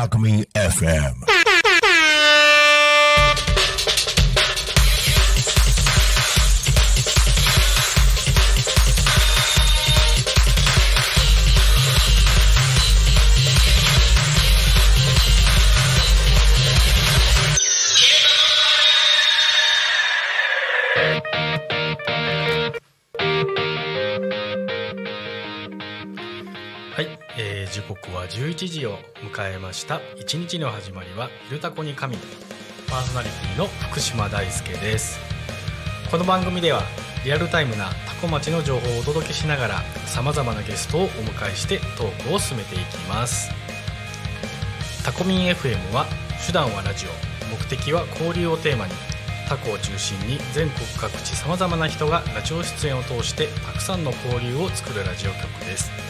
Alchemy FM. 刻は11時を迎えました。一日の始まりは「ゆるたこに神」パーソナリティの福島大輔です。この番組ではリアルタイムなタコ町の情報をお届けしながらさまざまなゲストをお迎えしてトークを進めていきます。タコミン FM は手段はラジオ。目的は交流をテーマにタコを中心に全国各地さまざまな人がラジオ出演を通してたくさんの交流を作るラジオ局です。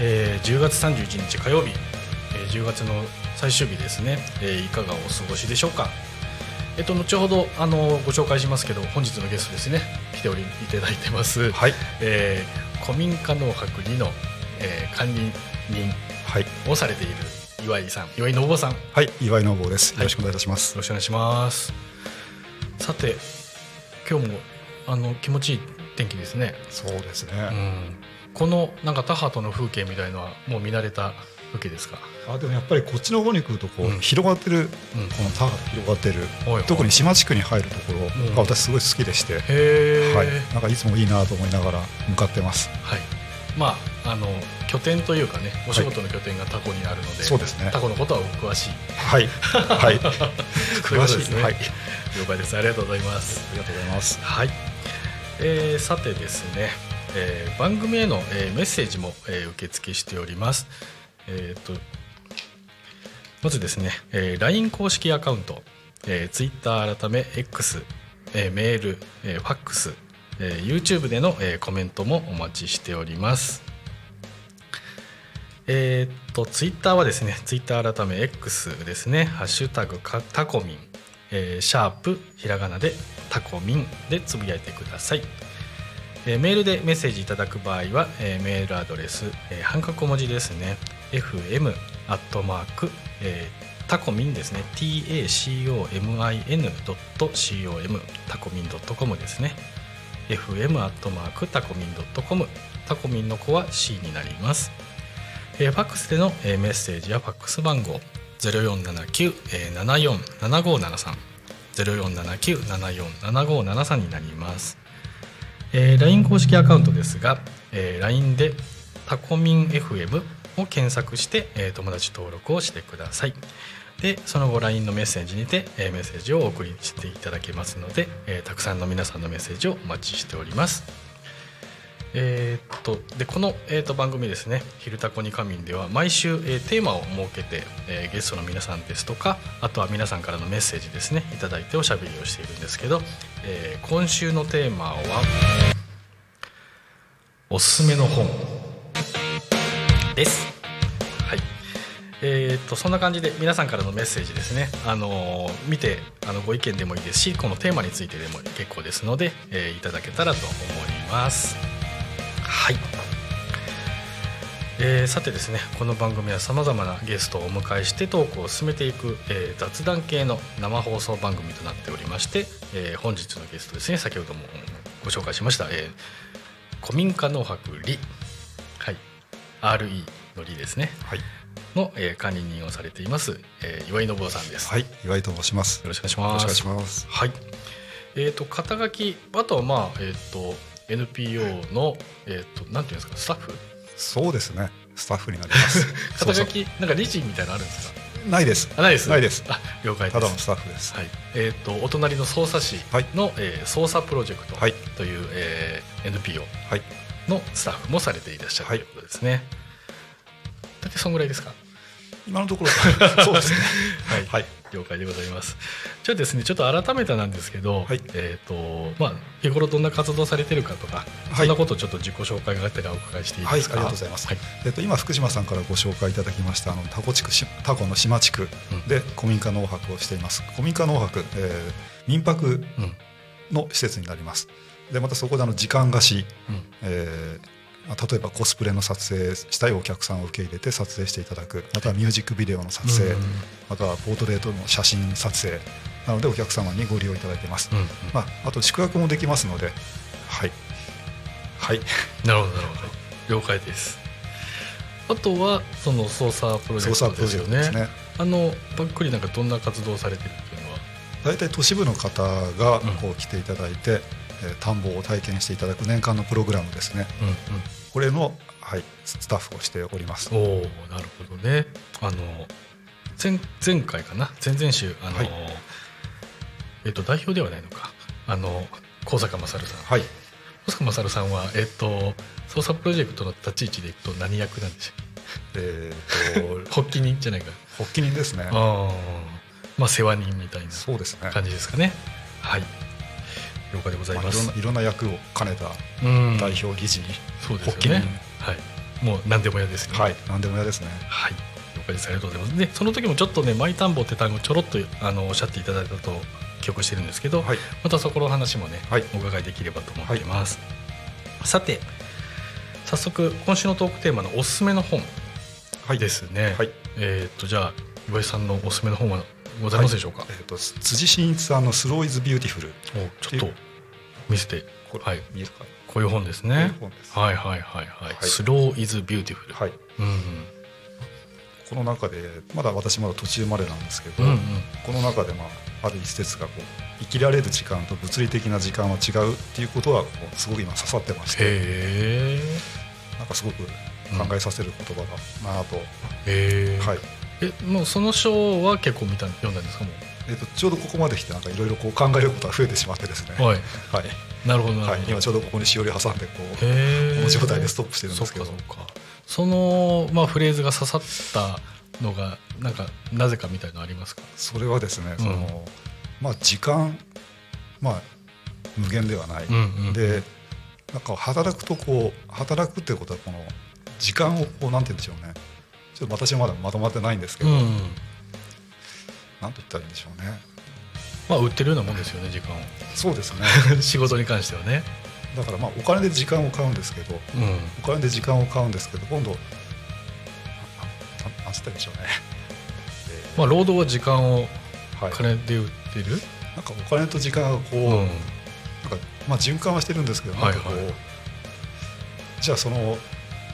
えー10月31日火曜日、えー10月の最終日ですね、えーいかがお過ごしでしょうか。えっと後ほどあのご紹介しますけど本日のゲストですね。来ておりいただいてます、はい、えー古民家農泊2の、えー管理人はい、をされている岩井さん岩井信夫さん。よはい、岩井信夫です。よろしくお願いいたします。ろしくお願いします。さて今日もあの気持ちいい天気ですね、そうですね。うん、このなんか田畑の風景みたいのはもう見慣れた風景ですか？あ、でもやっぱりこっちの方に来るとこう、うん。広がってる、うん。この田が広がってる、はいはい。特に島地区に入るところうん。が私すごい好きでして、へえ、はい、なんかいつもいいなと思いながら向かってます。はい、まああの拠点というかねお仕事の拠点がタコにあるので、そうですね。タコのことはお詳しい。はい、はい、詳しいですね、はい、了解です。ありがとうございます。ありがとうございます。はい、えーさてですね、えー番組への、えーメッセージも、えー受付しております。えーとまずですね、えー LINE 公式アカウント、えー、Twitter 改め X、えーメール、えーファックス、えー YouTube での、えーコメントもお待ちしております。えーっとツイッターはですねツイッター改め X ですね「ハッシュタグかタコミン」えーシャープひらがなでタコミンでつぶやいてください、えーメールでメッセージいただく場合は、えーメールアドレス、えー半角小文字ですね。fm アットマーク、えータコミンですね。tacomin.com タコミン .com ですね。fm アットマークタコミン .com タコミンの子は C になります。えーファックスでの、えーメッセージやファックス番号0479-747573 0479-747573になります、えー LINE 公式アカウントですが、えー LINE でタコミン FM を検索して、えー友達登録をしてください。でその後 LINE のメッセージにて、えーメッセージをお送りしていただけますので、えーたくさんの皆さんのメッセージをお待ちしております。えーっとでこの、えーっと番組ですね「昼タコに仮眠」では毎週、えーテーマを設けて、えーゲストの皆さんですとかあとは皆さんからのメッセージですねいいておしゃべりをしているんですけど、えー今週のテーマは「おすすめの本」です。えーっとそんな感じで皆さんからのメッセージですね、あのー見てあのご意見でもいいですしこのテーマについてでも結構ですので、えーいただけたらと思います。はいえーさてですねこの番組はさまざまなゲストをお迎えしてトークを進めていく、えー雑談系の生放送番組となっておりまして、えー本日のゲストですね先ほどもご紹介しました、えー古民家農泊理、はい、RE の理ですねはい、の、えー管理人をされています、えー岩井信夫さんです、はい、岩井と申します。よろしくお願いしよろますしくお願いします。はい。えっ、と肩書きあとはまあえっ、と NPO のえっ、となんていうんですかスタッフ？そうですね。スタッフになります。肩書きなんか理事みたいなのあるんですか？ないです。あないですないです。あ了解ですただのスタッフです。はいえっ、とお隣の匝瑳市はいの、えー捜査プロジェクトはいという、えー NPO はい。のスタッフもされていらっしゃるとはいいうことですね、だってそんぐらいですか？今のところそうですね。はい、はい。了解でございます。じゃあですねちょっと改めてなんですけど、はい。えっ、とまあ日頃どんな活動されてるかとか、はい。そんなことをちょっと自己紹介があったらお伺いしていいはい、あですか、りがとうございます。はい。えっと今福島さんからご紹介いただきましたあのタコ地区しタコの島地区で古民家農泊をしています。古民家農泊、えー民泊うんの施設になります。でまたそこであの時間貸し、うん。えーまあ例えばコスプレの撮影したいお客さんを受け入れて撮影していただく。またはミュージックビデオの撮影、うんまたはポートレートの写真撮影。なのでお客様にご利用いただいています、うんうん。まあ、あと宿泊もできますので。はい。はい。なるほどなるほど。了解です。あとはその操作プロジェクトですよね。ね。あのばっくりなんかどんな活動をされてるっていうのは？大体都市部の方がうん。こう来ていただいて、えー田んぼを体験していただく年間のプログラムですね。うんこれの、はい、スタッフをしております。うんおおなるほどね。あの前前回かな？前々週あの、はい。えっ、と代表ではないのか。あの高坂勝さん。はい。小坂勝さんは、えっと、操作プロジェクトの立ち位置でいくと何役なんでしえー、とょう発起人じゃないか。発起人ですね。ああまあ世話人みたいなそうですね、感じですかね。はい了解でございまあ、ます、いろんな役を兼ねたうん。代表理事、そうですね。はい。もう何でも嫌ですね。はい何でも嫌ですね。はい。了解です。ありがとうございます。でその時もちょっとね「マイ田んぼ」って単語ちょろっとあのおっしゃっていただいたと記憶してるんですけど、はい。またそこの話もね、はい。お伺いできればと思っています、さて早速今週のトークテーマのおすすめの本はい。ですね、はい。えーっとじゃあ岩井さんのおすすめの本はございますでしょうか、えー、と辻信一さんの「Slow is beautiful おちょっと見せて。はい。見えるか？こういう本ですね。はいはいはいはい。はい。Slow is beautiful、はい。うんこの中でまだ私まだ途中までなんですけど、うんうん。この中で、まあ、ある一節がこう生きられる時間と物理的な時間は違うっていうことはこうすごく今刺さってましてなんかすごく考えさせる言葉だなと、へえ、はいえもうその章は結構見た読んだんですかもえー、とちょうどここまで来てなんかいろいろこう考えることが増えてしまってですね。うはい。はい、なるほどはい、今ちょうどここにしおり挟んでこうこの状態でストップしてるんですけど。そっかそっか。その、まあ、フレーズが刺さったのがなんかなぜかみたいのありますか？それはですね、うん。そのまあ時間まあ無限ではない、うんうんでなんか働くとこう働くっていうことはこの時間をこうなんて言うんでしょうねちょっと私はまだまとまってないんですけど、うん。なんと言ったらいいんでしょうね。まあ売ってるようなもんですよね時間そうですね。を 仕事に関してはね。だからまあお金で時間を買うんですけどうん。お金で時間を買うんですけど今度あななんつったんでしょうね、まあ労働は時間をはい、金で売ってる、なんかお金と時間がこう、うん。なんかまあ循環はしてるんですけどなんかこう、はいはいじゃあその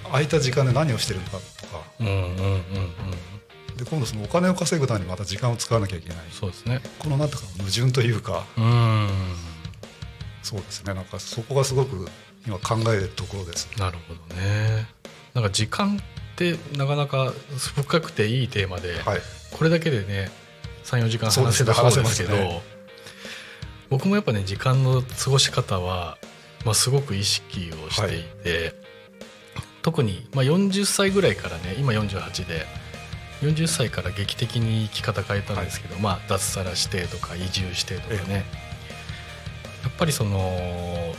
空いた時間で何をしてるのかとか。うんうんうんうん。で今度そのお金を稼ぐためにまた時間を使わなきゃいけない。そうですね。このなんとか矛盾というか。うん。そうですね。なんかそこがすごく今考えるところです。なるほどね。なんか時間ってなかなか深くていいテーマで、はい。これだけでね34時間話せたそうですけどね。僕もやっぱね時間の過ごし方は、まあ、すごく意識をしていて、特に、まあ、40歳ぐらいからね今48で40歳から劇的に生き方変えたんですけど、まあ、脱サラしてとか移住してとかね。やっぱりその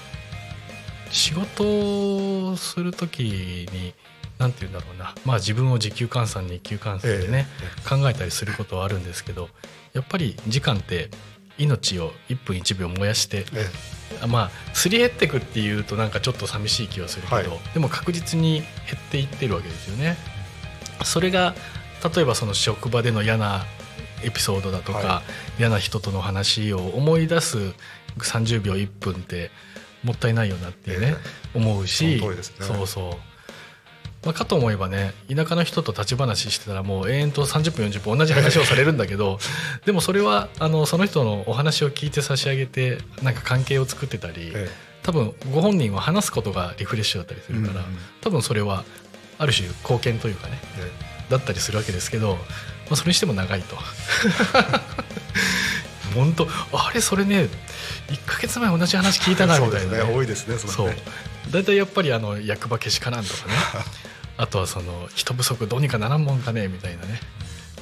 仕事をする時に何て言うんだろうな、まあ、自分を時給換算日給換算でね、え。考えたりすることはあるんですけどやっぱり時間って命を1分1秒燃やしてまあすり減ってくっていうとなんかちょっと寂しい気はするけど、はい。でも確実に減っていってるわけですよね。それが例えばその職場での嫌なエピソードだとか、は嫌な人との話を思い出す30秒1分ってもったいないよなっていうね、思うしそうそう、まあ、かと思えばね田舎の人と立ち話してたらもう永遠と30分40分同じ話をされるんだけど でもそれはあのその人のお話を聞いて差し上げてなんか関係を作ってたり、え多分ご本人は話すことがリフレッシュだったりするから、うんうん多分それはある種貢献というかねえだったりするわけですけど、まあ、それにしても長いと。本当あれそれね1か月前同じ話聞いたなみ そうですねたいなね、多いですねそそう。大体やっぱりあの役場けしからんとかねあとはその人不足どうにかならんもんかねみたいなね。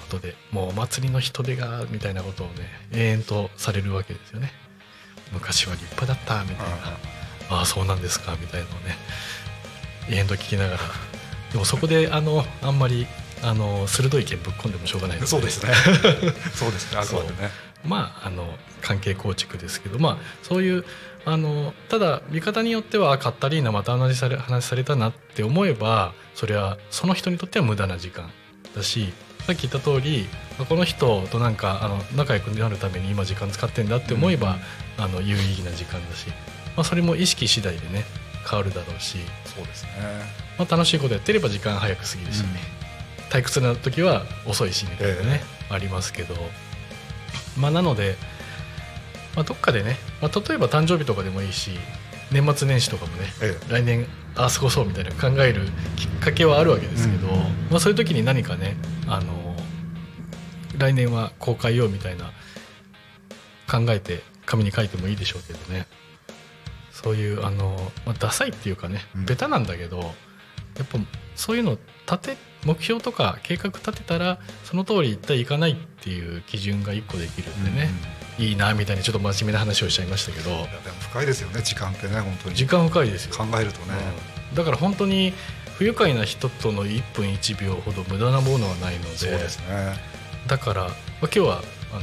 ことでもうお祭りの人手がみたいなことをね永遠とされるわけですよね。昔は立派だったみたいな。ああそうなんですかみたいなのをね永遠と聞きながら。でもそこであのあんまりあの鋭い意見ぶっ込んでもしょうがないそうですね。そうですね。あくまでね。まああの関係構築ですけどまあそういうあのただ見方によってはあカッタリーナまた同じされ話されたなって思えばそれはその人にとっては無駄な時間だしさっき言った通りこの人となんかあの仲良くなるために今時間使ってんだって思えば、あの有意義な時間だし、まあ、それも意識次第でね変わるだろうし、そうですね。まあ、楽しいことやってれば時間早く過ぎるしね、退屈な時は遅いしみたいなね、ありますけどまあなので、まあ、どっかでね、まあ、例えば誕生日とかでもいいし年末年始とかもねえ来年ああ過ごそうみたいな考えるきっかけはあるわけですけど、うん。まあ、そういう時に何かねあの来年はこう変えようみたいな考えて紙に書いてもいいでしょうけどね。そういうあの、まあ、ダサいっていうかねうん。ベタなんだけど、やっぱそういうの立て目標とか計画立てたらその通り行ったらいかないっていう基準が一個できるんでね、いいなみたいにちょっと真面目な話をしちゃいましたけど。いやでも深いですよね時間ってね本当に。時間深いですよ考えるとね。うん。だから本当に不愉快な人との1分1秒ほど無駄なものはないので。そうですね。だから、まあ、今日はあの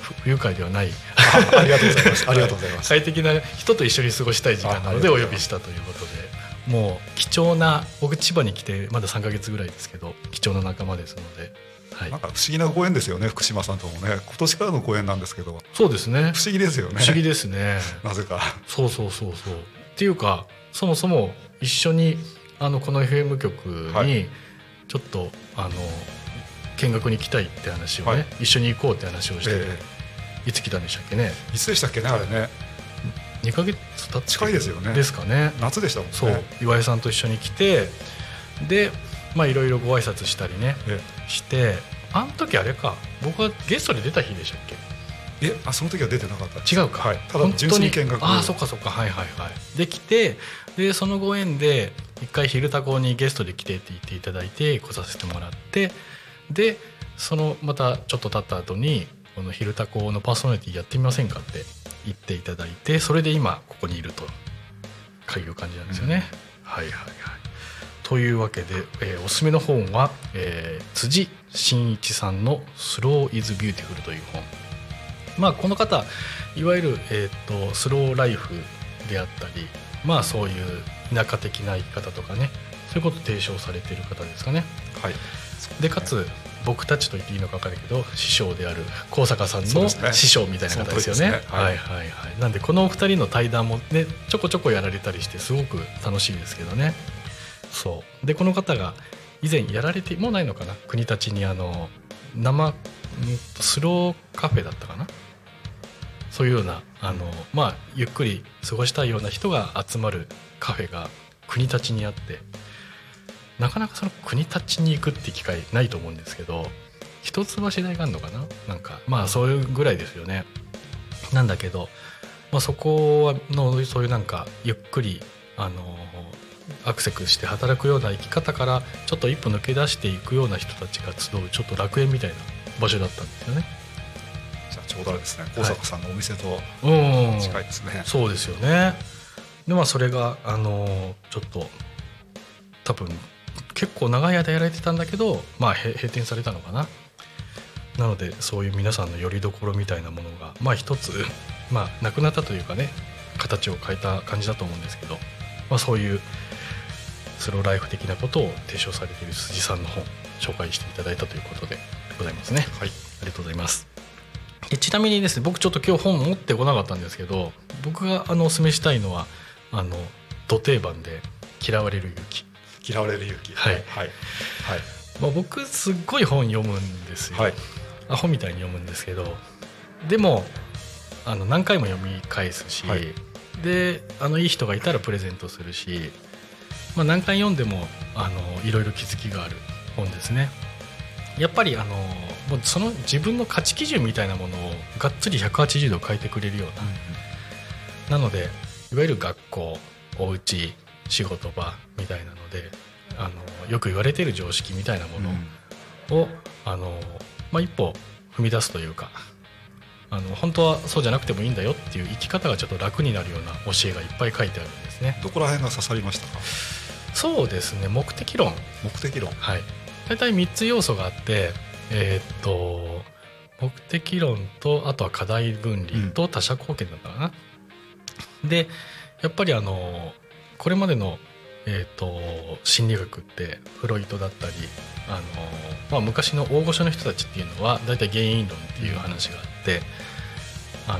ふ不愉快ではない。あありがとうございます。ありがとうございます。快適な人と一緒に過ごしたい時間なのでお呼びしたということで。もう貴重な僕千葉に来てまだ3か月ぐらいですけど貴重な仲間ですので、はい。なん、か不思議なご縁ですよね福島さんともね。今年からのご縁なんですけど。そうですね。不思議ですよね。不思議ですね。なぜか。そうそうそうそう。っていうかそもそも一緒にあのこの FM 局はにちょっと、あの見学に来たいって話をね、はい。一緒に行こうって話をして、えいつ来たんでしたっけね？えいつでしたっけねあれね。2ヶ月経って近いですよね。ですかね。夏でしたもんね。そう。岩井さんと一緒に来てでまあいろいろご挨拶したりね。えしてあの時あれか僕はゲストで出た日でしたっけ？ええあその時は出てなかった。違うか、はい、ただ純粋に見学。ああそっかそっか。はいはいはい。できてでそのご縁で一回「ひるたこ」にゲストで来てって言っていただいて来させてもらってでそのまたちょっと経った後にこの「ひるたこ」のパーソナリティやってみませんかって言っていただいてそれで今ここにいるという感じなんですよね、はいはいはいというわけで、えーおすすめの本は、えー辻信一さんの「Slow is beautiful」という本まあこの方いわゆる、えー、とスローライフであったりまあそういう田舎的な生き方とかねそういうことを提唱されている方ですかね。はいでかつ僕たちと言っていいのか分からないけど師匠である高坂さんの師匠みたいな方ですよね。ははいいはいはい。なんでこのお二人の対談もねちょこちょこやられたりしてすごく楽しいですけどね。そう。でこの方が以前やられてもないのかな？国立にあの生スローカフェだったかな？そういうようなあの、まあ、ゆっくり過ごしたいような人が集まるカフェが国立にあってなかなかその国立に行くって機会ないと思うんですけど一橋大があるのかな？なんかまあそういうぐらいですよね。なんだけど、まあ、そこのそういうなんかゆっくりあのアクセスして働くような生き方からちょっと一歩抜け出していくような人たちが集うちょっと楽園みたいな場所だったんですよね。じゃあちょうどあれですね高坂さんのお店とうん近いですね、そうですよね。でまあそれがあのちょっと多分結構長い間やられてたんだけどまあへ閉店されたのかな。なのでそういう皆さんの拠り所みたいなものがまあ一つまあなくなったというかね形を変えた感じだと思うんですけど、まあ、そういうスローライフ的なことを提唱されている辻さんの本紹介していただいたということでございますね。はい。ありがとうございます。でちなみにですね僕ちょっと今日本持ってこなかったんですけど僕があのお勧めしたいのはあの土定番で「嫌われる勇気。嫌われる勇気。はい。はい。はい」まあ、僕すっごい本読むんですよ、はい。アホみたいに読むんですけどでもあの何回も読み返すし、はいであのいい人がいたらプレゼントするし、まあ、何回読んでもあのいろいろ気づきがある本ですね。やっぱりあのもうその自分の価値基準みたいなものをがっつり180度変えてくれるような、なのでいわゆる学校お家仕事場みたいなのであのよく言われている常識みたいなものを、あのまあ、一歩踏み出すというかあの本当はそうじゃなくてもいいんだよっていう生き方がちょっと楽になるような教えがいっぱい書いてあるんですね。どこら辺が刺さりましたか？そうですね目的論目的論はい大体3つ要素があってえーっと目的論とあとは課題分離と他者貢献だったかな。でやっぱりあのこれまでの、えーっと心理学ってフロイトだったりあの、まあ、昔の大御所の人たちっていうのは大体原因論っていう話があってあの、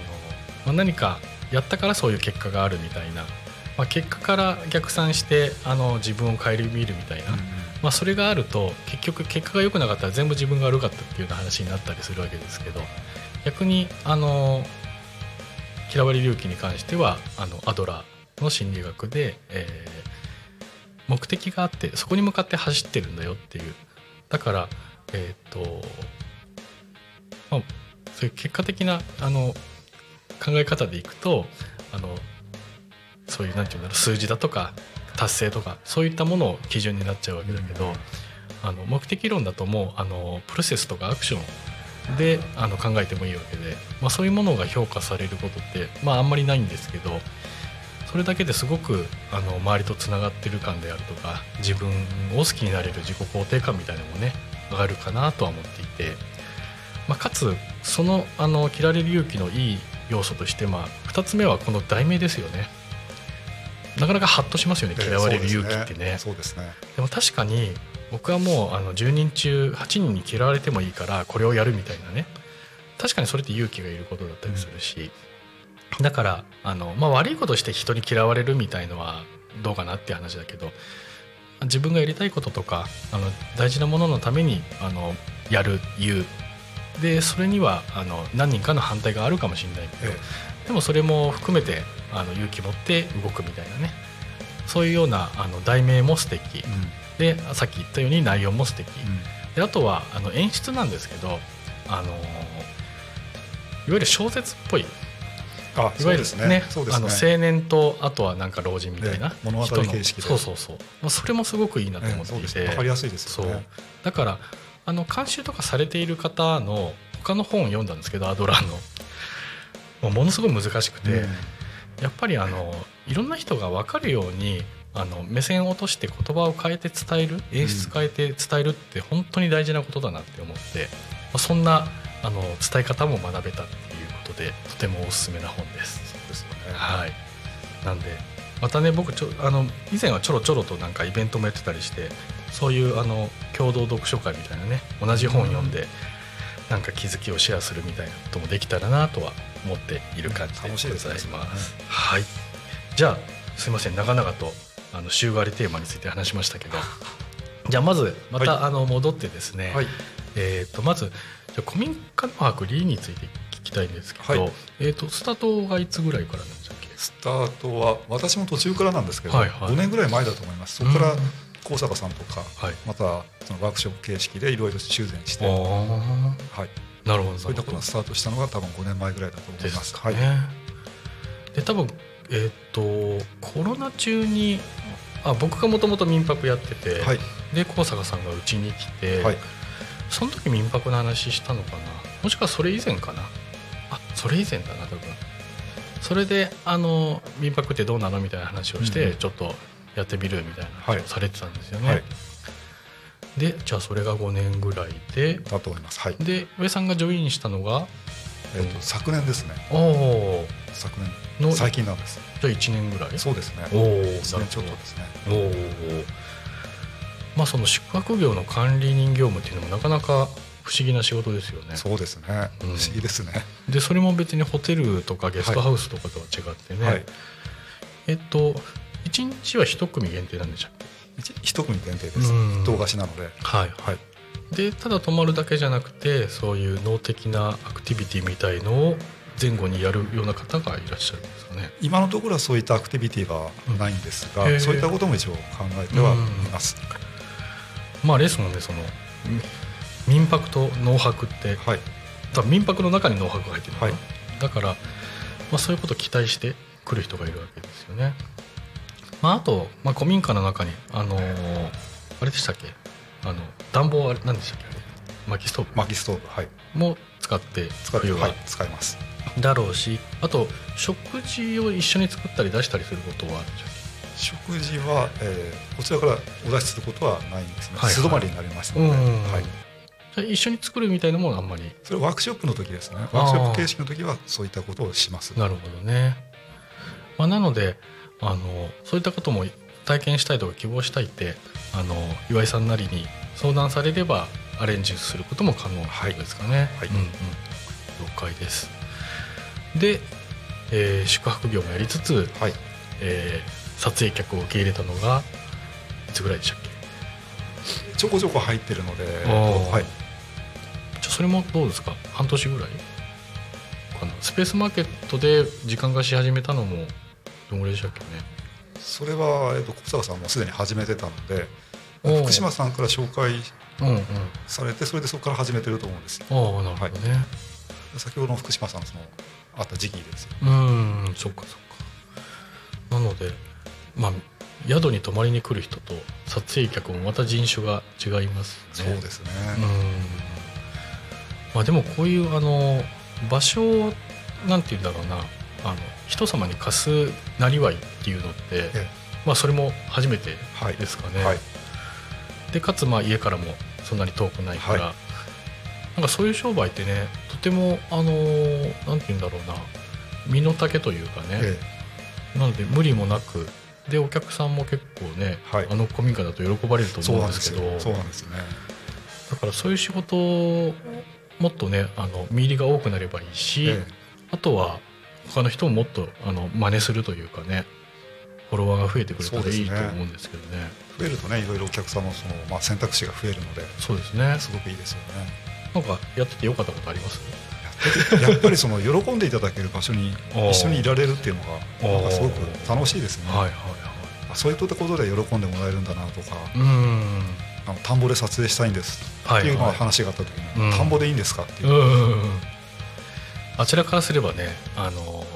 まあ、何かやったからそういう結果があるみたいな、まあ、結果から逆算してあの自分を顧みるみたいな、まあ、それがあると結局結果が良くなかったら全部自分が悪かったっていうような話になったりするわけですけど。逆にあの嫌われ勇気に関してはあのアドラーの心理学で、えー目的があってそこに向かって走ってるんだよっていう。だからえっ、と、まあ、そういう結果的なあの考え方でいくとあのそういうなんていうんだろう数字だとか達成とかそういったものを基準になっちゃうわけだけど、あの目的論だともうあのプロセスとかアクションであの考えてもいいわけで、まあ、そういうものが評価されることって、まあ、あんまりないんですけどそれだけですごくあの周りとつながってる感であるとか自分を好きになれる自己肯定感みたいなのもね上がるかなとは思っていて、まあ、かつそのあの切られる勇気のいい要素として、まあ、2つ目はこの題名ですよね。なかなかハッとしますよね嫌われる勇気ってね。そうですねでも確かに僕はもうあの10人中8人に嫌われてもいいからこれをやるみたいなね確かにそれって勇気がいることだったりするし、だからあの、まあ、悪いことして人に嫌われるみたいのはどうかなっていう話だけど自分がやりたいこととかあの大事なもののためにあのやる言うでそれにはあの何人かの反対があるかもしれないけど、えでもそれも含めてあの勇気持って動くみたいなね。そういうようなあの題名も素敵。えでさっき言ったように内容も素敵。うん。うんであとはあの演出なんですけどあのいわゆる小説っぽい。あいわゆるねね。あの青年とあとはなんか老人みたいなね物語人の形式で。そうそうそう。まあそれもすごくいいなと思っていて、です。わかりやすいですそう。だからあの監修とかされている方の他の本を読んだんですけどアドラーの。もうものすごい難しくて、うん。やっぱりあのいろんな人が分かるようにあの目線を落として言葉を変えて伝える演出変えて伝えるって本当に大事なことだなって思って、まあそんなあの伝え方も学べたっていうことでとてもおすすめな本です。そうですよね。はい、なんでまたね僕ちょあの以前はちょろちょろとなんかイベントもやってたりしてそういうあの共同読書会みたいなね同じ本読んでなんか気づきをシェアするみたいなこともできたらなとは思っている感じでございます。はい、じゃあすいません。長々とあの週替わりテーマについて話しましたけど。じゃあまずまた、はい。あの戻ってですね、はい。えー、とまずじゃあ古民家の博理について聞きたいんですけど、はい。えー、とスタートがいつぐらいからなんでしたっけスタートは私も途中からなんですけど、はいはい。5年ぐらい前だと思います。そこからうん。高坂さんとか、はい。またそのワークショップ形式でいろいろ修繕して、あはい、あなるほど。そういったことがスタートしたのが多分5年前ぐらいだと思いでます。はいすかね。で多分えっ、とコロナ中にあ僕がもともと民泊やってて、はい。で高坂さんがうちに来て、はい。その時民泊の話したのかな？もしくはそれ以前かな？あそれ以前だな多分それであの民泊ってどうなのみたいな話をして、うんうん。ちょっとやってみるみたいな話をされてたんですよね。はい。でじゃあそれが5年ぐらいでだと思います。はい、で上さんがジョインしたのがえっと昨年ですね。おお昨の年最近なんです。じゃあ1年ぐらい？そうですね。おお1年ちょっとですね。おおまあその宿泊業の管理人業務っていうのもなかなか不思議な仕事ですよね。そうですね、うん。不思議ですね。でそれも別にホテルとかゲストハウスとかとは違ってね、はい。えっと1日は1組限定なんでしたっけ？一一組限定です。うん。一棟貸しなので。はい。はい。でただ泊まるだけじゃなくてそういう脳的なアクティビティみたいのを前後にやるような方がいらっしゃるんですかね。今のところはそういったアクティビティがないんですが、うんそういったことも一応考えてはいます、まあレースもねそのみ民泊と農泊ってはい。多分民泊の中に農泊が入ってるはい。だから、まあ、そういうことを期待して来る人がいるわけですよね。まあ、あと、まあ、古民家の中にあのーあれでしたっけ？あの暖房あれ何でしたっけ？あれ。薪ストーブ。薪ストーブはい。も使って使って冬は。はい使います。だろうしあと食事を一緒に作ったり出したりすることはあるんでしょ食事は、えーこちらからお出しすることはないんですね、はいはい。素泊まりになりますので、うん。はい、一緒に作るみたいなものはあんまり。それはワークショップの時ですね。ワークショップ形式の時はそういったことをします。なるほどね、まあ、なのであのそういったことも体験したいとか希望したいってあの岩井さんなりに相談されればアレンジすることも可能はい。ですかね。はい。うんうん、了解です。で、えー宿泊業もやりつつ、はい。えー撮影客を受け入れたのがいつぐらいでしたっけ？ちょこちょこ入ってるので、ー。はい、じゃあそれもどうですか？半年ぐらい？かなスペースマーケットで時間がし始めたのもどんぐらいでしたっけね？それは、えー、と小坂さんもすでに始めてたので福島さんから紹介うんうん。されてそれでそこから始めてると思うんですよ。ああなるほどね、先ほどの福島さんのそのあった時期ですよ。うーんそっかそっか。なのでまあ宿に泊まりに来る人と撮影客もまた人種が違いますね。そうですね、うん。まあでもこういうあの場所をなんて言うんだろうな。あの人様に貸すなりわいっていうのって、ええ。まあそれも初めてはい。ですかね、はい。でかつまあ家からもそんなに遠くないから、はなんかそういう商売ってねとてもあのーなんて言うんだろうな。身の丈というかね、えなので無理もなくでお客さんも結構ね、はい。あの古民家だと喜ばれると思うんですけど。そうなんですね。だからそういう仕事をもっとねあの見入りが多くなればいいし、えあとは他の人ももっとあの真似するというかねフォロワーが増えてくれたらいいと思うんですけどね。え増えるとねいろいろお客さんのその、まあ、選択肢が増えるのでそうですね。すごくいいですよね。なんかやっててよかったことあります？やっぱりその喜んでいただける場所に一緒にいられるっていうのがなんかすごく楽しいですね。はいはいあそういったことで喜んでもらえるんだなとかはいうーんあの田んぼで撮影したいんですはいっていうのはいが話があった時に、うん。田んぼでいいんですかっていう。う、あちらからすればねあの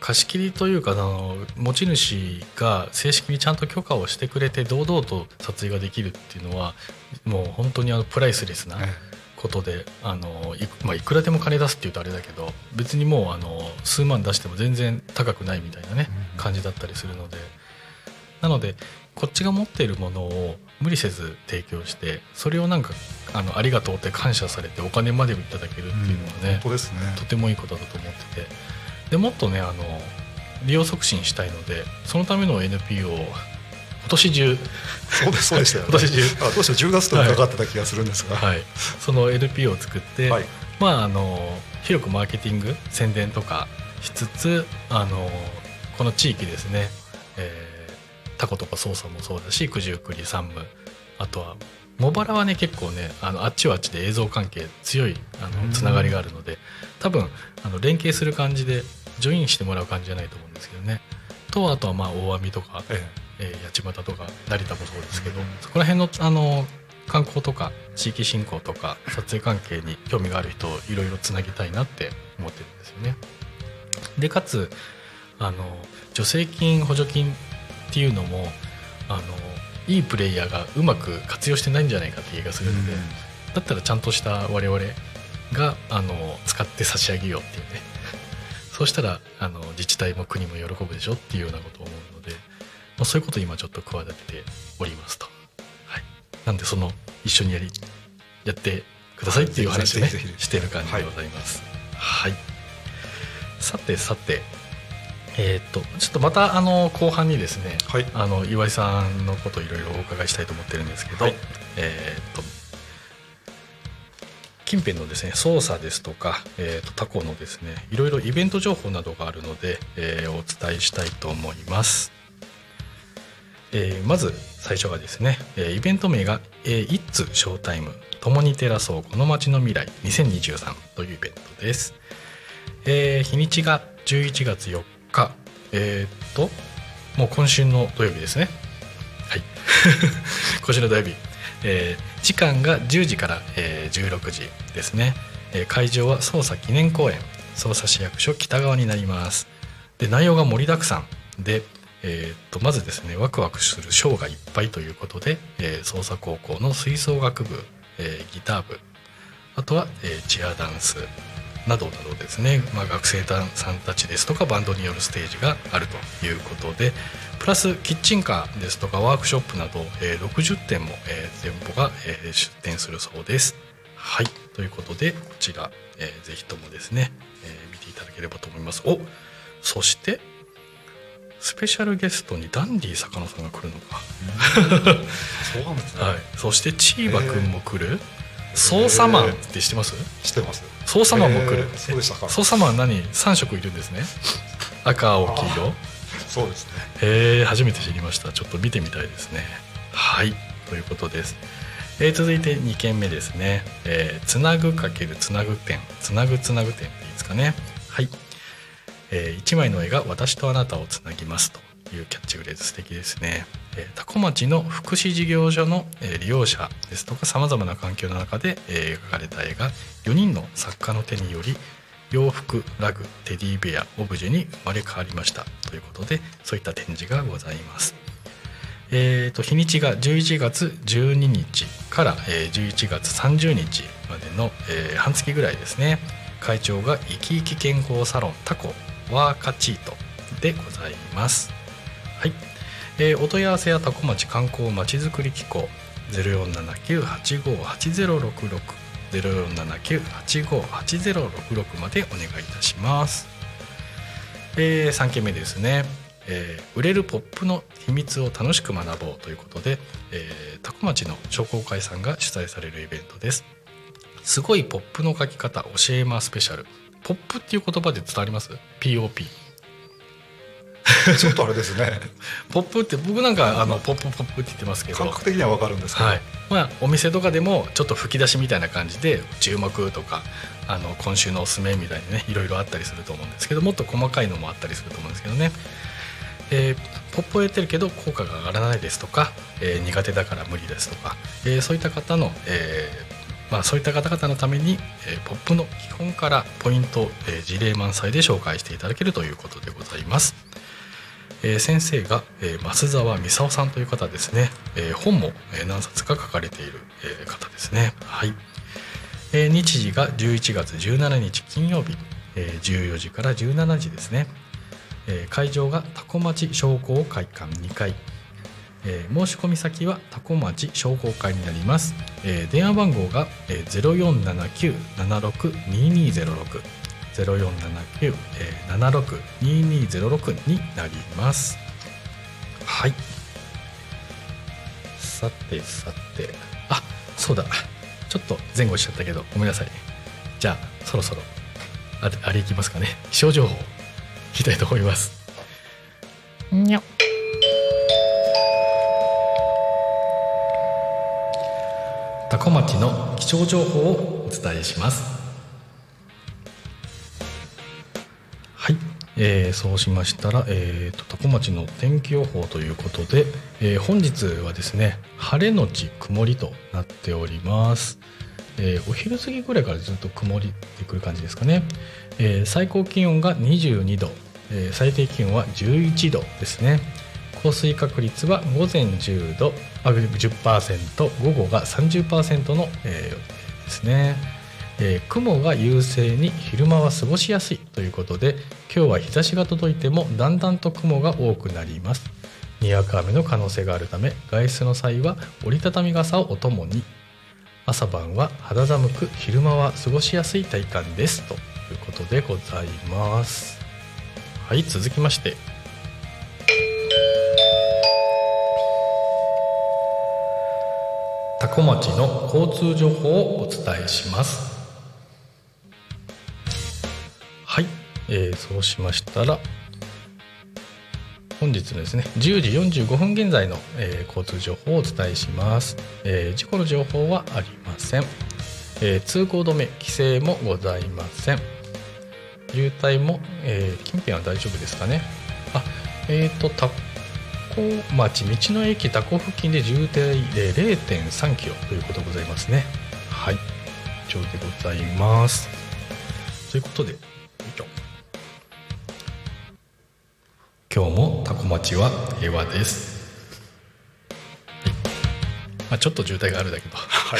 貸し切りというかあの持ち主が正式にちゃんと許可をしてくれて堂々と撮影ができるっていうのはもう本当にあのプライスレスなえことであのい,、まあ、いくらでも金出すっていうとあれだけど別にもうあの数万出しても全然高くないみたいなねうん感じだったりするので。なのでこっちが持っているものを無理せず提供してそれをなんかあのありがとうって感謝されてお金までいただけるっていうのはね、本当ですね。とてもいいことだと思ってて。でもっとねあの利用促進したいのでそのための NPO を今年中、そうですそうでしたよね。今年中。あどうして10月とかかってた気がするんですが、はい、その NPO を作って、はい。まああの広くマーケティング宣伝とかしつつあのこの地域ですね、えータコとか操作もそうだし九十九里山武。あとは茂原はね結構ねあのあっちはあっちで映像関係強いあうん。のつながりがあるので多分あの連携する感じでジョインしてもらう感じじゃないと思うんですけどね。とあとはまあ大網とかええー八街とか成田もそうですけど、そこら辺のあの観光とか地域振興とか撮影関係に興味がある人をいろいろつなぎたいなって思ってるんですよね。でかつあの助成金補助金っていうのもあのいいプレイヤーがうまく活用してないんじゃないかって気がすえるので、うんだったらちゃんとした我々があの使って差し上げようっていうねそうしたらあの自治体も国も喜ぶでしょっていうようなことを思うので、まあ、そういうことを今ちょっと企てておりますと、はい、なんでその一緒にやりやってくださいっていう話をねしてる感じでございます。はい、さてさてえーっとちょっとまたあの後半にですねはい。あの岩井さんのこといろいろお伺いしたいと思ってるんですけど、はい。えーっと近辺のですね操作ですとか、えーっと他校のですねいろいろイベント情報などがあるので、えーお伝えしたいと思います。えーまず最初がですね、えーイベント名が「えー、イッツショータイム共に照らそうこの街の未来2023」というイベントです。えー日にちが11月4日えーっともう今週の土曜日ですね。はい。今週の土曜日、えー時間が10時から、えー16時ですね、えー会場は捜査記念公園。捜査市役所北側になります。で内容が盛りだくさんで、えーっとまずですねワクワクするショーがいっぱいということで、えー捜査高校の吹奏楽部、えーギター部あとは、えーチアダンスなどなどですね、まあ、学生さんたちですとかバンドによるステージがあるということでプラスキッチンカーですとかワークショップなど、えー60店も、えー店舗が、えー出店するそうです。はいということでこちら、えーぜひともですね、えー見ていただければと思います。おそしてスペシャルゲストにダンディ坂野さんが来るのか。そうなんですね、はい、そしてチーバくんも来る、操作マンって知ってます？知ってます操作マンも来る、えー。そうでしたか。操作マン何？3色いるんですね。赤青黄色。そうですね。へえ初めて知りました。ちょっと見てみたいですね。はい。ということです、えー続いて2件目ですね、えーつなぐかけるつなぐ点。つなぐつなぐ点でいいですかね。はい、え1枚の絵が私とあなたをつなぎますというキャッチフレーズ素敵ですね、えー、多古町の福祉事業所の、え利用者ですとかさまざまな環境の中で、え描かれた絵が4人の作家の手により洋服ラグテディベアオブジェに生まれ変わりましたということでそういった展示がございます。えー、と日にちが11月12日から、え11月30日までの、え半月ぐらいですね会長が生き生き健康サロンタコワーカチートでございます。はい、えーお問い合わせやタコ町観光まちづくり機構。0479858066 0479858066までお願いいたします。え3件目ですね、えー売れるポップの秘密を楽しく学ぼうということで、えー、多古町の商工会さんが主催されるイベントです。すごいポップの書き方教えますスペシャル。ポップっていう言葉で伝わります？POP ちょっとあれですね。ポップって僕なんかあのポップポップって言ってますけど。感覚的にはわかるんですけど、はい。まあ、お店とかでもちょっと吹き出しみたいな感じで注目とかあの今週のおすすめみたいにねいろいろあったりすると思うんですけどもっと細かいのもあったりすると思うんですけどね、えーポップをやってるけど効果が上がらないですとか、えー苦手だから無理ですとか、えーそういった方の、えーまあ、そういった方々のために、えポップの基本からポイント、え事例満載で紹介していただけるということでございます。え先生が、え増沢美沙さんという方ですね、え本も、え何冊か書かれている、え方ですね。はい、え日時が11月17日金曜日、え14時から17時ですね、え会場が多古町商工会館2階。えー申し込み先は多古町商工会になります、えー電話番号が、えー、0479762206 0479-762206になります。はい。さてさて。あそうだ。ちょっと前後しちゃったけどごめんなさい。じゃあそろそろあれあれいきますかね。気象情報いきたいと思います。にゃ多古町の気象情報をお伝えします。はい、えーそうしましたら、えー、と多古町の天気予報ということで、えー本日はですね晴れのち曇りとなっております、えーお昼過ぎぐらいからずっと曇りってくる感じですかね、えー最高気温が22度、えー最低気温は11度ですね。降水確率は午前10度あ10%午後が30%の、えー予定ですね、えー雲が優勢に昼間は過ごしやすいということで今日は日差しが届いてもだんだんと雲が多くなります。にわか雨の可能性があるため外出の際は折りたたみ傘をお供に。朝晩は肌寒く昼間は過ごしやすい体感です。ということでございます。はい続きまして。多古町の交通情報をお伝えします。はい、えーそうしましたら本日のですね10時45分現在の、えー交通情報をお伝えします、えー事故の情報はありません、えー通行止め規制もございません。渋滞も、えー近辺は大丈夫ですかね。あえっ、とタコ町道の駅タコ付近で渋滞で0.3キロということでございますね。はい。以上でございます。ということで今日もタコ町は平和です、はい。まあ、ちょっと渋滞があるだけと、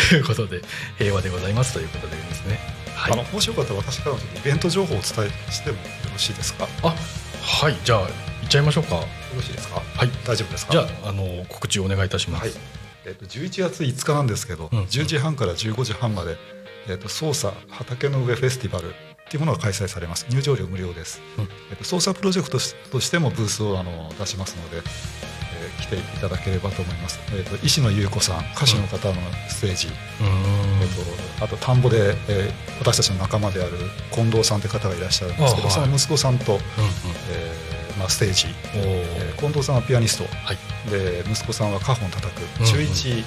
とい。うことで平和でございます。ということでですね。はい。あのもしよかったら私からのイベント情報をお伝えしてもよろしいですか？よあはい。じゃあちゃいましょうか。ろしいですか？はい。大丈夫ですか？じゃああの告知をお願いいたします、はい。えっと11月5日なんですけど、うん。10時半から15時半まで、えっと捜査畑の上フェスティバルっていうものが開催されます。入場料無料です、うん。えっと捜査プロジェクトとしとしてもブースをあの出しますので、えー来ていただければと思います、えっと石野優子さん歌手の方のステージ、うーん。えっと、あと田んぼで、えー私たちの仲間である近藤さんという方がいらっしゃるんですけど、あはい。その息子さんと、うん。えーまあ、ステージ、えー近藤さんはピアニスト。はい。で息子さんはカホン叩く。うん中1、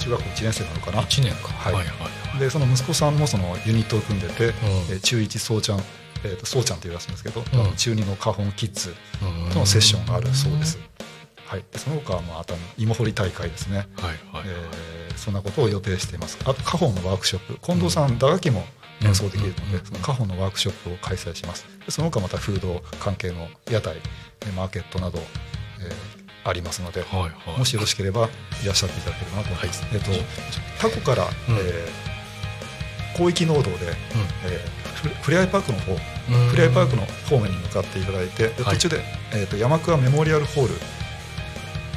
中学校1年生なのかな？1年か。はい。はいはいでその息子さんもそのユニットを組んでて、うん。えー中1そうちゃん、えー、とそうちゃんというらしいんですけど、うん。中2のカホンキッズうんとのセッションがあるそうです、はい、でその他はまああとは芋掘り大会ですね、はいはいえーそんなことを予定しています。あとカホンのワークショップ。近藤さん、打楽器も演奏できるので、うんそのカホンのワークショップを開催します。でその他またフード関係の屋台えーマーケットなど、えーありますので、はいはい。もしよろしければいらっしゃっていただければなと思います。はい。えっとタコから、うん。えー広域農道で、えーフレフレアイパークの方、うん。フレアイパークの方面に向かっていただいて、ではい。途中で、えー、と山桑メモリアルホール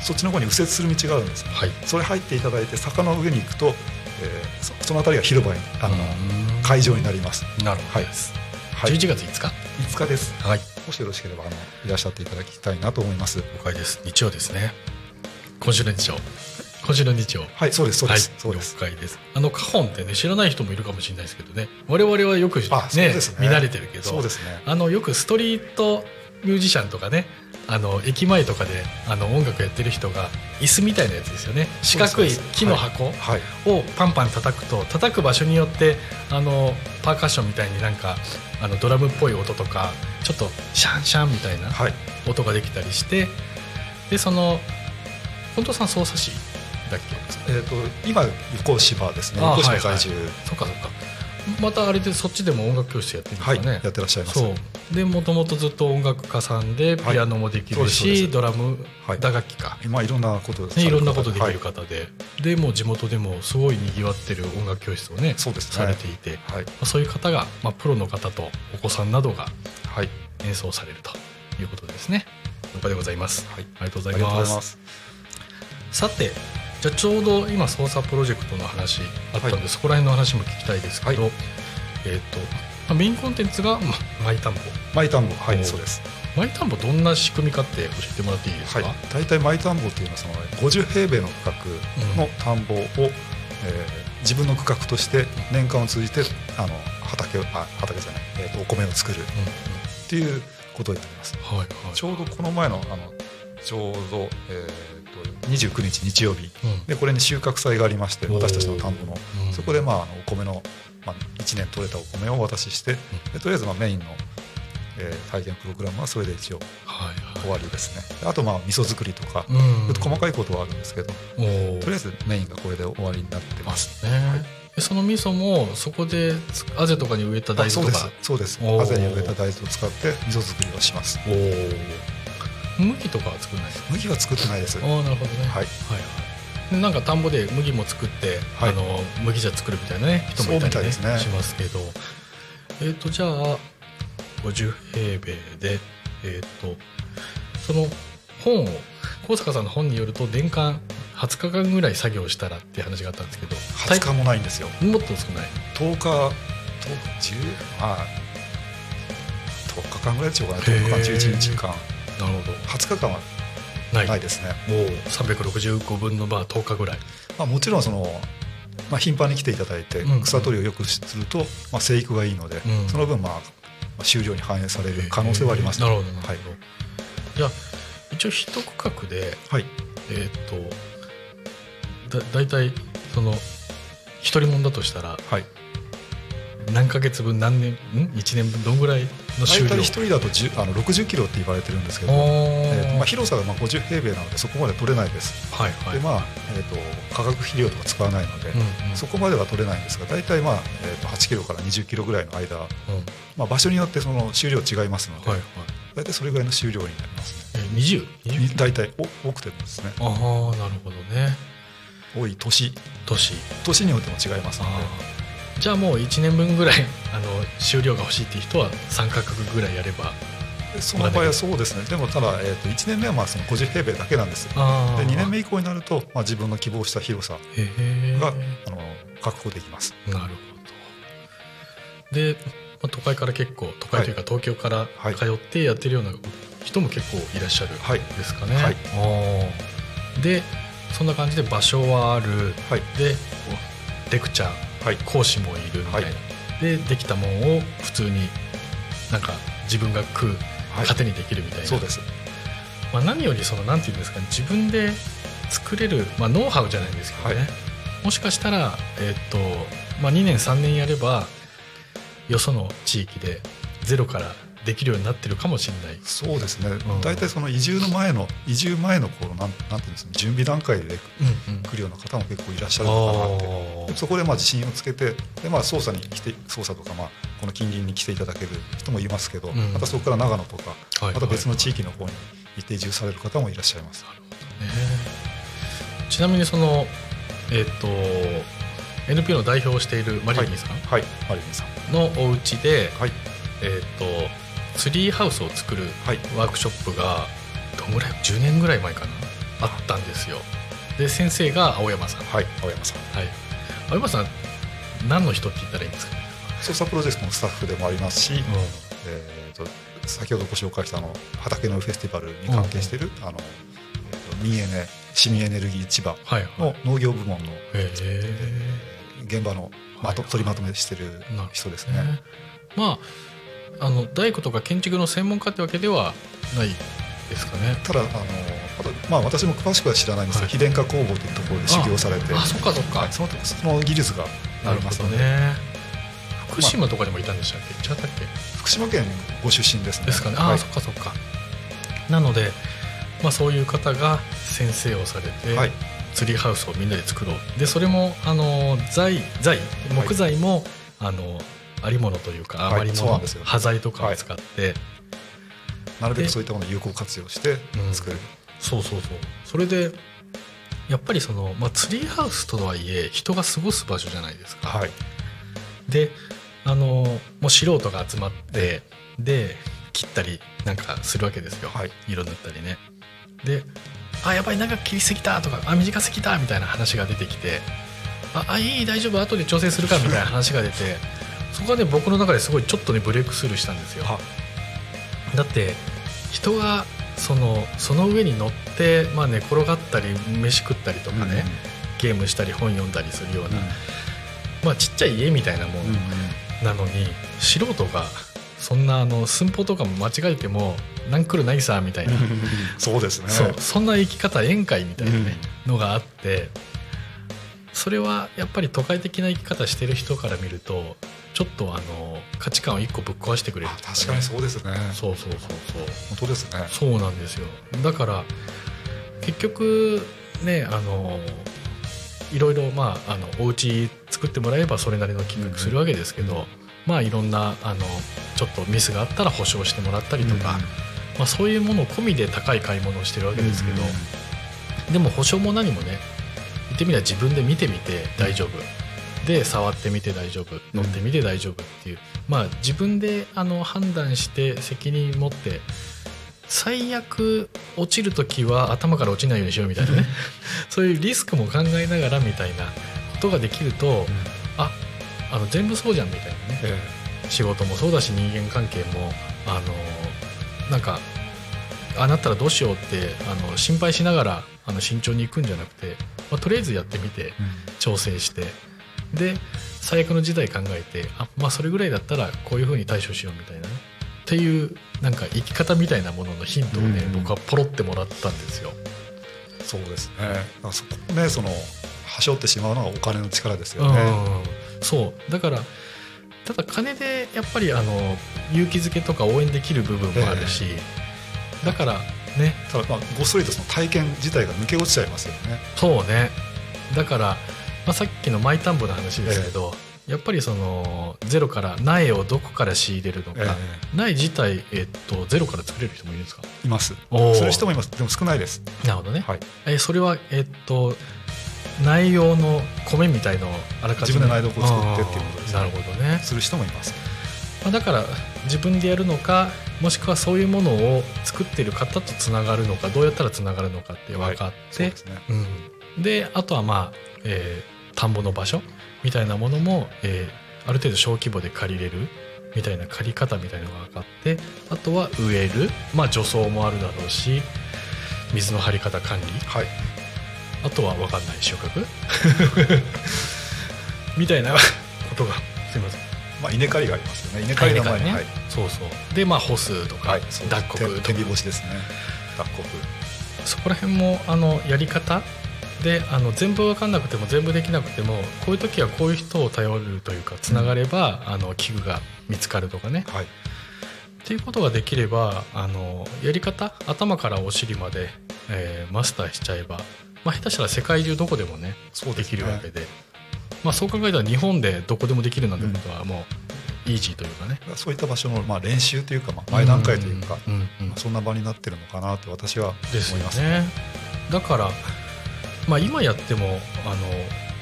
そっちの方に右折する道があるんですね。はい。それ入っていただいて坂の上に行くと、えーそその辺りが広場にあの、うん。会場になります。なるほはいどです。はい、11月5日？5日です。はい。もしよろしければあのいらっしゃっていただきたいなと思います。了解です。日曜ですね。今週の日曜。今週の日曜。はい、そうですそうです、はい、そうです。了解です。あのカホンってね知らない人もいるかもしれないですけどね。我々はよくね。見慣れてるけど。そうですね。あのよくストリートミュージシャンとかねあの駅前とかであの音楽やってる人が椅子みたいなやつですよね。四角い木の箱をはい。パンパン叩くと叩く場所によってあのパーカッションみたいになんかあのドラムっぽい音とかちょっとシャンシャンみたいなはい。音ができたりしてでその本当さん操作士だっけ？えー、と今横芝ですね。あ横芝はいはい。在住。そっかそっかまたあれでそっちでも音楽教室やってるんですはい、かね、やってらっしゃいます。そう。でもともとずっと音楽家さんではい。ピアノもできるし、ですドラム、はい。打楽器か、今い。ろんなことね、いろんなことできはい。る方で、でもう地元でもすごいにぎわってる音楽教室をねそうですね。されていて、まはい。あそういう方が、まあ、プロの方とお子さんなどがはい。演奏されるということですね。でございます、はい。ありがとうございます。さてじゃあちょうど今操作プロジェクトの話あったんで、はい。そこら辺の話も聞きたいですけど、はい。えっ、とまあメインコンテンツが、ま、マイタンボ。マイタンボはおいそうです。マイタンボどんな仕組みかって教えてもらっていいですか、はい。大体マイタンボっていうのはその50平米の区画の田んぼを、えー自分の区画として年間を通じてあの畑をあ畑じゃない、えー、とお米を作る。うんっていうことになります。うんはいはい。ちょうどこの前のあのちょうど、えー、と29日日曜日。うん。でこれに収穫祭がありまして私たちの田んぼの。うん。そこでまあお米の、まあ、1年取れたお米をお渡ししてでとりあえずまあメインの、えー体験プログラムはそれで一応はい終わりですね。であとまあ味噌作りとかうん。ちょっと細かいことはあるんですけどとりあえずメインがこれで終わりになってます。ね、でその味噌もそこでつあぜとかに植えた大あそうです。豆とかそうです。おー。あぜに植えた大豆を使って味噌作りをします。おー麦とかは作らない？ですか麦は作ってないです。ああなるほどね。はい。はいはい。でなんか田んぼで麦も作って、はい。あの麦茶作るみたいなね人もいたり、ねですね。しますけど。えっ、とじゃあ50平米でえっ、とその本を高坂さんの本によると年間20日間ぐらい作業したらっていう話があったんですけど20日もないんですよ。もっと少ない？10日10 10まあ10日間ぐらいでしょうかね10日間へー11日間なるほど。20日間はない。ないですね。もう365分のまあ10日ぐらい。まあ、もちろんその、まあ、頻繁に来ていただいてうん。草取りをよくすると、まあ、生育がいいので、うん。その分、まあ、まあ収量に反映される可能性はありますなるほどなるほど、はい。じゃあ一応一区画ではい。えーっとだ大体その一人もんだとしたらはい、何ヶ月分何年ん？1年分どんぐらいの収量大体1人だと10あの60キロって言われてるんですけど、えーとまあ、広さがまあ50平米なのでそこまで取れないです、はいはい。でまあえー、と化学肥料とか使わないので、うんうん。そこまでは取れないんですが大体、まあえー、と8キロから20キロぐらいの間、うん。まあ、場所によってその収量違いますので、はいはい。大体それぐらいの収量になりますね。え 20? 20? 大体お多くてもですね。ああなるほどね。多い年。年。年によっても違いますのでじゃあもう1年分ぐらい あの収量が欲しいっていう人は3価格ぐらいやれば。その場合はそうですね。でもただ、えー、と1年目はまあその50平米だけなんです。であ2年目以降になると、まあ、自分の希望した広さが、あの確保できます。なるほど。で、まあ、都会から結構都会というか東京からはい。通ってやってるような人も結構いらっしゃるはいですかね、はい。あー。でそんな感じで場所はある。はい。でレクチャーはい。講師もいるみたいな、はい。でできたもんを普通になんか自分が食うはい。糧にできるみたいな、そうです。まあ、何よりそのなんていうんですかね。自分で作れる、まあ、ノウハウじゃないんですけどね、はい。もしかしたら、えっとまあ、2年3年やればよその地域でゼロからできるようになってるかもしれない。そうですね、ん。大体その移住の前の移住前の頃なんなんていうんですか準備段階で来るような方も結構いらっしゃるのかなって。そこでまあ自信をつけてで、まあ、捜査に来て捜査とか、まあ、この近隣に来ていただける人もいますけど、ん。またそこから長野とか、ーはい。また別の地はい域の方に行って移住される方もいらっしゃいます。ね。ちなみにそのえっ、と NPO の代表をしているマリリンさんはい、マリリンさん。のお家で、はい、えっ、とツリーハウスを作るはい、ワークショップがどんぐらい10年ぐらい前かな？あったんですよ。で先生が青山さん。はい、青山さん。はい。青山さん何の人って言ったらいいんですか？ね、捜査プロジェクトのスタッフでもありますし、えー、と先ほどご紹介したあの畑のフェスティバルに関係している、あのえーと民エネ市民エネルギー千葉はいはい。の農業部門のへえ現場のまとはい取りまとめしてる人ですね。ね。まああの大工とか建築の専門家ってわけではないですかね。ただあのまあ私も詳しくは知らないんですけど、はい。非電化工房というところで修行されてあそっかそっか、はいそのその技術があなるほりますので、どね。福島とかにもいたんでしたっけ？違ったっけ？福島県ご出身ですね。ですかね。ああ、はい。そっかそっか。なので、まあ、そういう方が先生をされて、はい。ツリーハウスをみんなで作ろう。でそれもあの材材木材も、あのありものというかはい余り物、そうなんです。よ端材とかを使って、なるべくそういったものを有効活用してうん。作る。そうそうそう。それでやっぱりその、まあ、ツリーハウスとはいえ人が過ごす場所じゃないですか。はい。であのもう素人が集まってで切ったりなんかするわけですよ、はい。色塗ったりね。で「あやばい長く切りすぎた」とか「あ短すぎた」みたいな話が出てきて「ああいい大丈夫後で調整するから」みたいな話が出てそこはね僕の中ですごいちょっとねブレイクスルーしたんですよ。は。だって人がそのその上に乗って、まあ、寝転がったり飯食ったりとかね、ゲームしたり本読んだりするような、まあ、ちっちゃい家みたいなもんなのに素人がそんなあの寸法とかも間違えても何来るないさみたいな、そうですね。そんな生き方宴会みたいなね、のがあってそれはやっぱり都会的な生き方してる人から見るとちょっとあの価値観を一個ぶっ壊してくれるあ確かにそうですね。そうそうそうそう。本当ですね。そうなんですよ。だから結局ねあのいろいろまああのお家作ってもらえばそれなりの金額するわけですけど、まあいろんなあのちょっとミスがあったら保証してもらったりとか、まあ、そういうものを込みで高い買い物をしてるわけですけど、でも保証も何もね言ってみれば自分で見てみて大丈夫、で触ってみて大丈夫乗ってみて大丈夫っていう、まあ自分であの判断して責任持って最悪落ちる時は頭から落ちないようにしようみたいなね。そういうリスクも考えながらみたいなことができると、ああの全部そうじゃんみたいなね。え仕事もそうだし人間関係もあのなんかあなったらどうしようってあの心配しながらあの慎重に行くんじゃなくて、まあ、とりあえずやってみてえ調整してで最悪の事態考えてあまあそれぐらいだったらこういうふうに対処しようみたいなね。っていうなんか生き方みたいなもののヒントをね、うん。僕はポロってもらったんですよ。そうですね。だそこねそのはしょってしまうのがお金の力ですようん。ね、そう。だからただ金でやっぱりあの勇気づけとか応援できる部分もあるし、だからね。ただまあごっそりとその体験自体が抜け落ちちゃいますよね。そうね。だから、まあ、さっきのマイ田んぼの話ですけど、やっぱりそのゼロから苗をどこから仕入れるのか、え苗自体、えっと、ゼロから作れる人もいるんですか？います。おー。する人もいます。でも少ないです。なるほどね、はい。えそれはえっと苗用の米みたいのをあらかじめ自分で苗床を作ってっていうことですね。なるほどね。する人もいます。まあ、だから自分でやるのかもしくはそういうものを作ってる方とつながるのかどうやったらつながるのかって分かって、そうですね。うん、であとはまあ、えー田んぼの場所？みたいなものも、えーある程度小規模で借りれるみたいな借り方みたいなのが分かってあとは植える、まあ、除草もあるだろうし水の張り方管理。はい。あとは分かんない収穫。みたいなことがすいません。まあ稲刈りがありますよね。稲刈りの前に、ね。はい。そうそう。でまあ干すとか、はい。脱穀とか。天日干しですね。脱穀。そこら辺もあのやり方であの全部分かんなくても全部できなくてもこういう時はこういう人を頼るというかつながれば、あの器具が見つかるとかね。はい。っていうことができればあのやり方頭からお尻まで、えーマスターしちゃえば、まあ、下手したら世界中どこでもねそうですねできるわけで、まあ、そう考えたら日本でどこでもできるなんてことはもうイージーというかね、そういった場所のまあ練習というかまあ前段階というか、うんうんそんな場になってるのかなと私は思いますね。だから、まあ、今やってもあの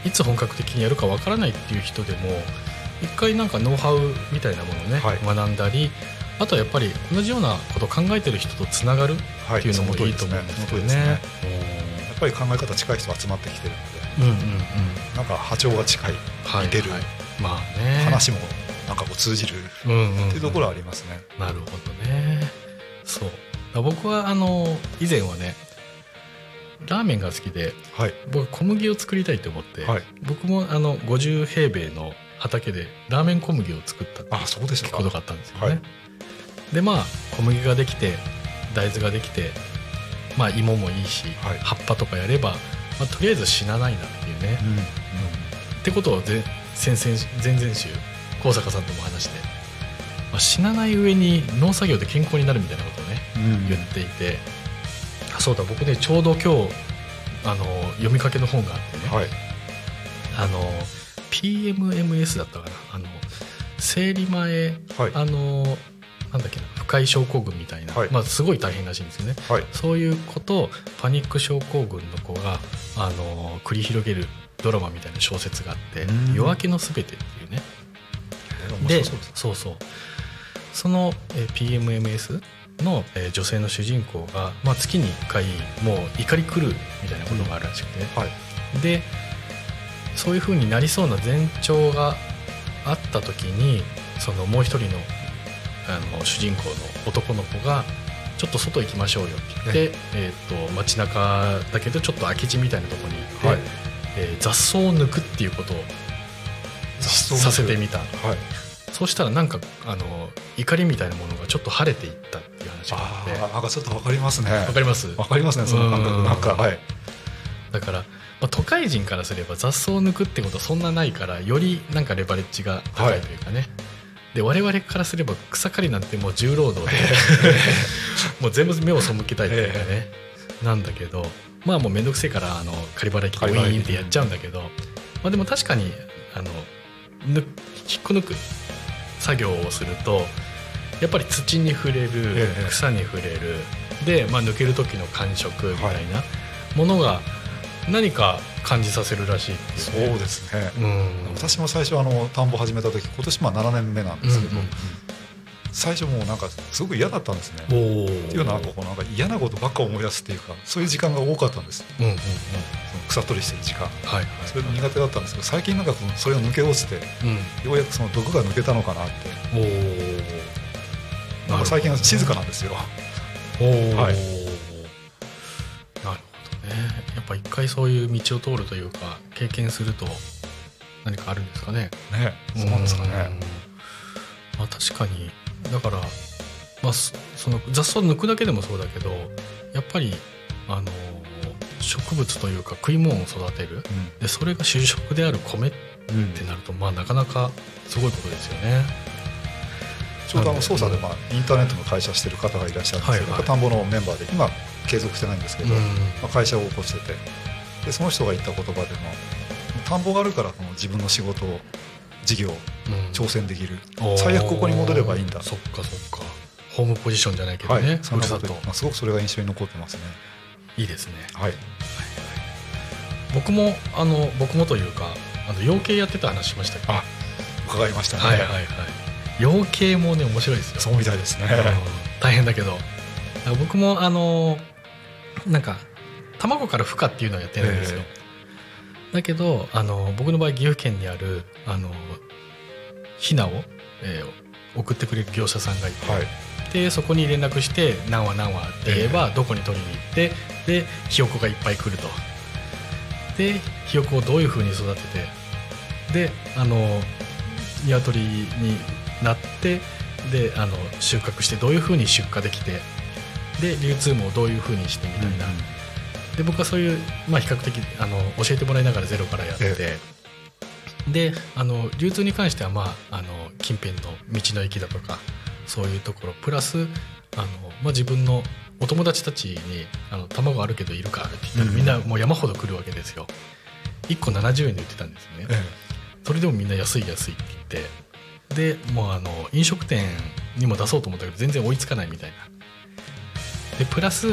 いつ本格的にやるかわからないっていう人でも一回なんかノウハウみたいなものをね、はい。学んだりあとはやっぱり同じようなことを考えてる人とつながるはい。っていうのもいいと思うんですよね。その通りですね。やっぱり考え方近い人集まってきてるのでうんうんうん。なんか波長が近いはい似てる。はいまあね。話もなんかこう通じる。うんうんうん。っていうところはありますね、なるほどね。そう。僕はあの以前はねラーメンが好きではい。僕小麦を作りたいと思って、はい。僕もあの50平米の畑でラーメン小麦を作ったってあそうでしたか。ことがあったんですよね、はい。でまあ小麦ができて大豆ができてまあ芋もいいし、はい。葉っぱとかやれば、まあ、とりあえず死なないなっていうね、うんうん。ってことをぜ先々前々週高坂さんとも話して、まあ、死なない上に農作業で健康になるみたいなことをねうん。言っていて、あそうだ僕ねちょうど今日あの読みかけの本があってね、はい。あの PMMS だったかな。あの生理前はい。あのなんだっけな不快症候群みたいな、はい。まあ、すごい大変らしいんですよね。はい。そういうことをパニック症候群の子があの繰り広げるドラマみたいな小説があってうん「夜明けのすべて」っていうね。で白そうそうそう。その、えー PMMS の、えー女性の主人公が、まあ、月に1回もう怒り狂うみたいなことがあるらしくて、はい。でそういう風になりそうな前兆があった時にそのもう一人のあの主人公の男の子が「ちょっと外行きましょうよ」って言って、えー、と街中だけどちょっと空き地みたいなところに行って、はい。えー雑草を抜くっていうことをさせてみた。はいそうしたらなんかあの怒りみたいなものがちょっと晴れていったっていう話があって。あーなんかちょっとわかりますね。わかります？わかりますねその感うん覚。なんかはい。だから、まあ、都会人からすれば雑草を抜くってことはそんなないからよりなんかレバレッジが高いというかね、で我々からすれば草刈りなんてもう重労働で もう全部目を背けたいというかね、なんだけどまあもう面倒くせえからあの刈り払い機でウィーンってやっちゃうんだけど、まあ、でも確かにあのぬ引っこ抜く作業をするとやっぱり土に触れる、ええ。草に触れるで、まあ、抜ける時の感触みたいなものが何か感じさせるらしいってそいう、ね、うですね。うん。私も最初あの田んぼ始めた時今年まあ7年目なんですけど、うんうん最初もうなんかすごく嫌だったんですね。っていうのはなんかこうなんか嫌なことばっか思い出すっていうかそういう時間が多かったんです。うんうんうん。草取りしてる時間。はいはいそれが苦手だったんですけど最近なんかそのそれが抜け落ちてようん。うやくその毒が抜けたのかなって。おおなんか最近は静かなんですよ。おお、はい。なるほどね。やっぱ一回そういう道を通るというか経験すると何かあるんですかね。ねそうなんですかね。うん。まあ、確かにだから、まあ、そその雑草抜くだけでもそうだけどやっぱりあの植物というか食い物を育てる。でそれが主食である米っうんうん。てなるとまあなかなかすごいことですよね。ちょうどあの捜査でまあインターネットの会社してる方がいらっしゃるんですけど、はいはい。田んぼのメンバーで今継続してないんですけど、うん。まあ、会社を起こしてて。でその人が言った言葉でも田んぼがあるからこの自分の仕事を事業挑戦できる、最悪ここに戻ればいいんだ。そっかそっか。ホームポジションじゃないけどはい、ね、そんなふるさと。すごくそれが印象に残ってますね。いいですね。はい。僕もあの僕もというかあの養鶏やってた話しましたけど。あ伺いましたね、はいはいはい。養鶏もね面白いですよ。そうみたいですね、うん大変だけど。僕もあのなんか卵から孵化っていうのをやってるんですよ、だけどあの僕の場合岐阜県にあるあのヒナを、えー送ってくれる業者さんがいて、はい。でそこに連絡して何羽何羽って言えばどこに取りに行ってでひよこがいっぱい来ると。でひよこをどういうふうに育ててであの鶏になってであの収穫してどういうふうに出荷できてで流通もどういうふうにしてみたいな、で僕はそういう、まあ、比較的あの教えてもらいながらゼロからやって、えであの流通に関しては、まあ、あの近辺の道の駅だとかそういうところプラスあの、まあ、自分のお友達たちにあの「卵あるけどいるか?」って言ったら、うんみんなもう山ほど来るわけですよ。1個70円で売ってたんですね。えそれでもみんな安い安いって言ってでもうあの飲食店にも出そうと思ったけど全然追いつかないみたいなでプラス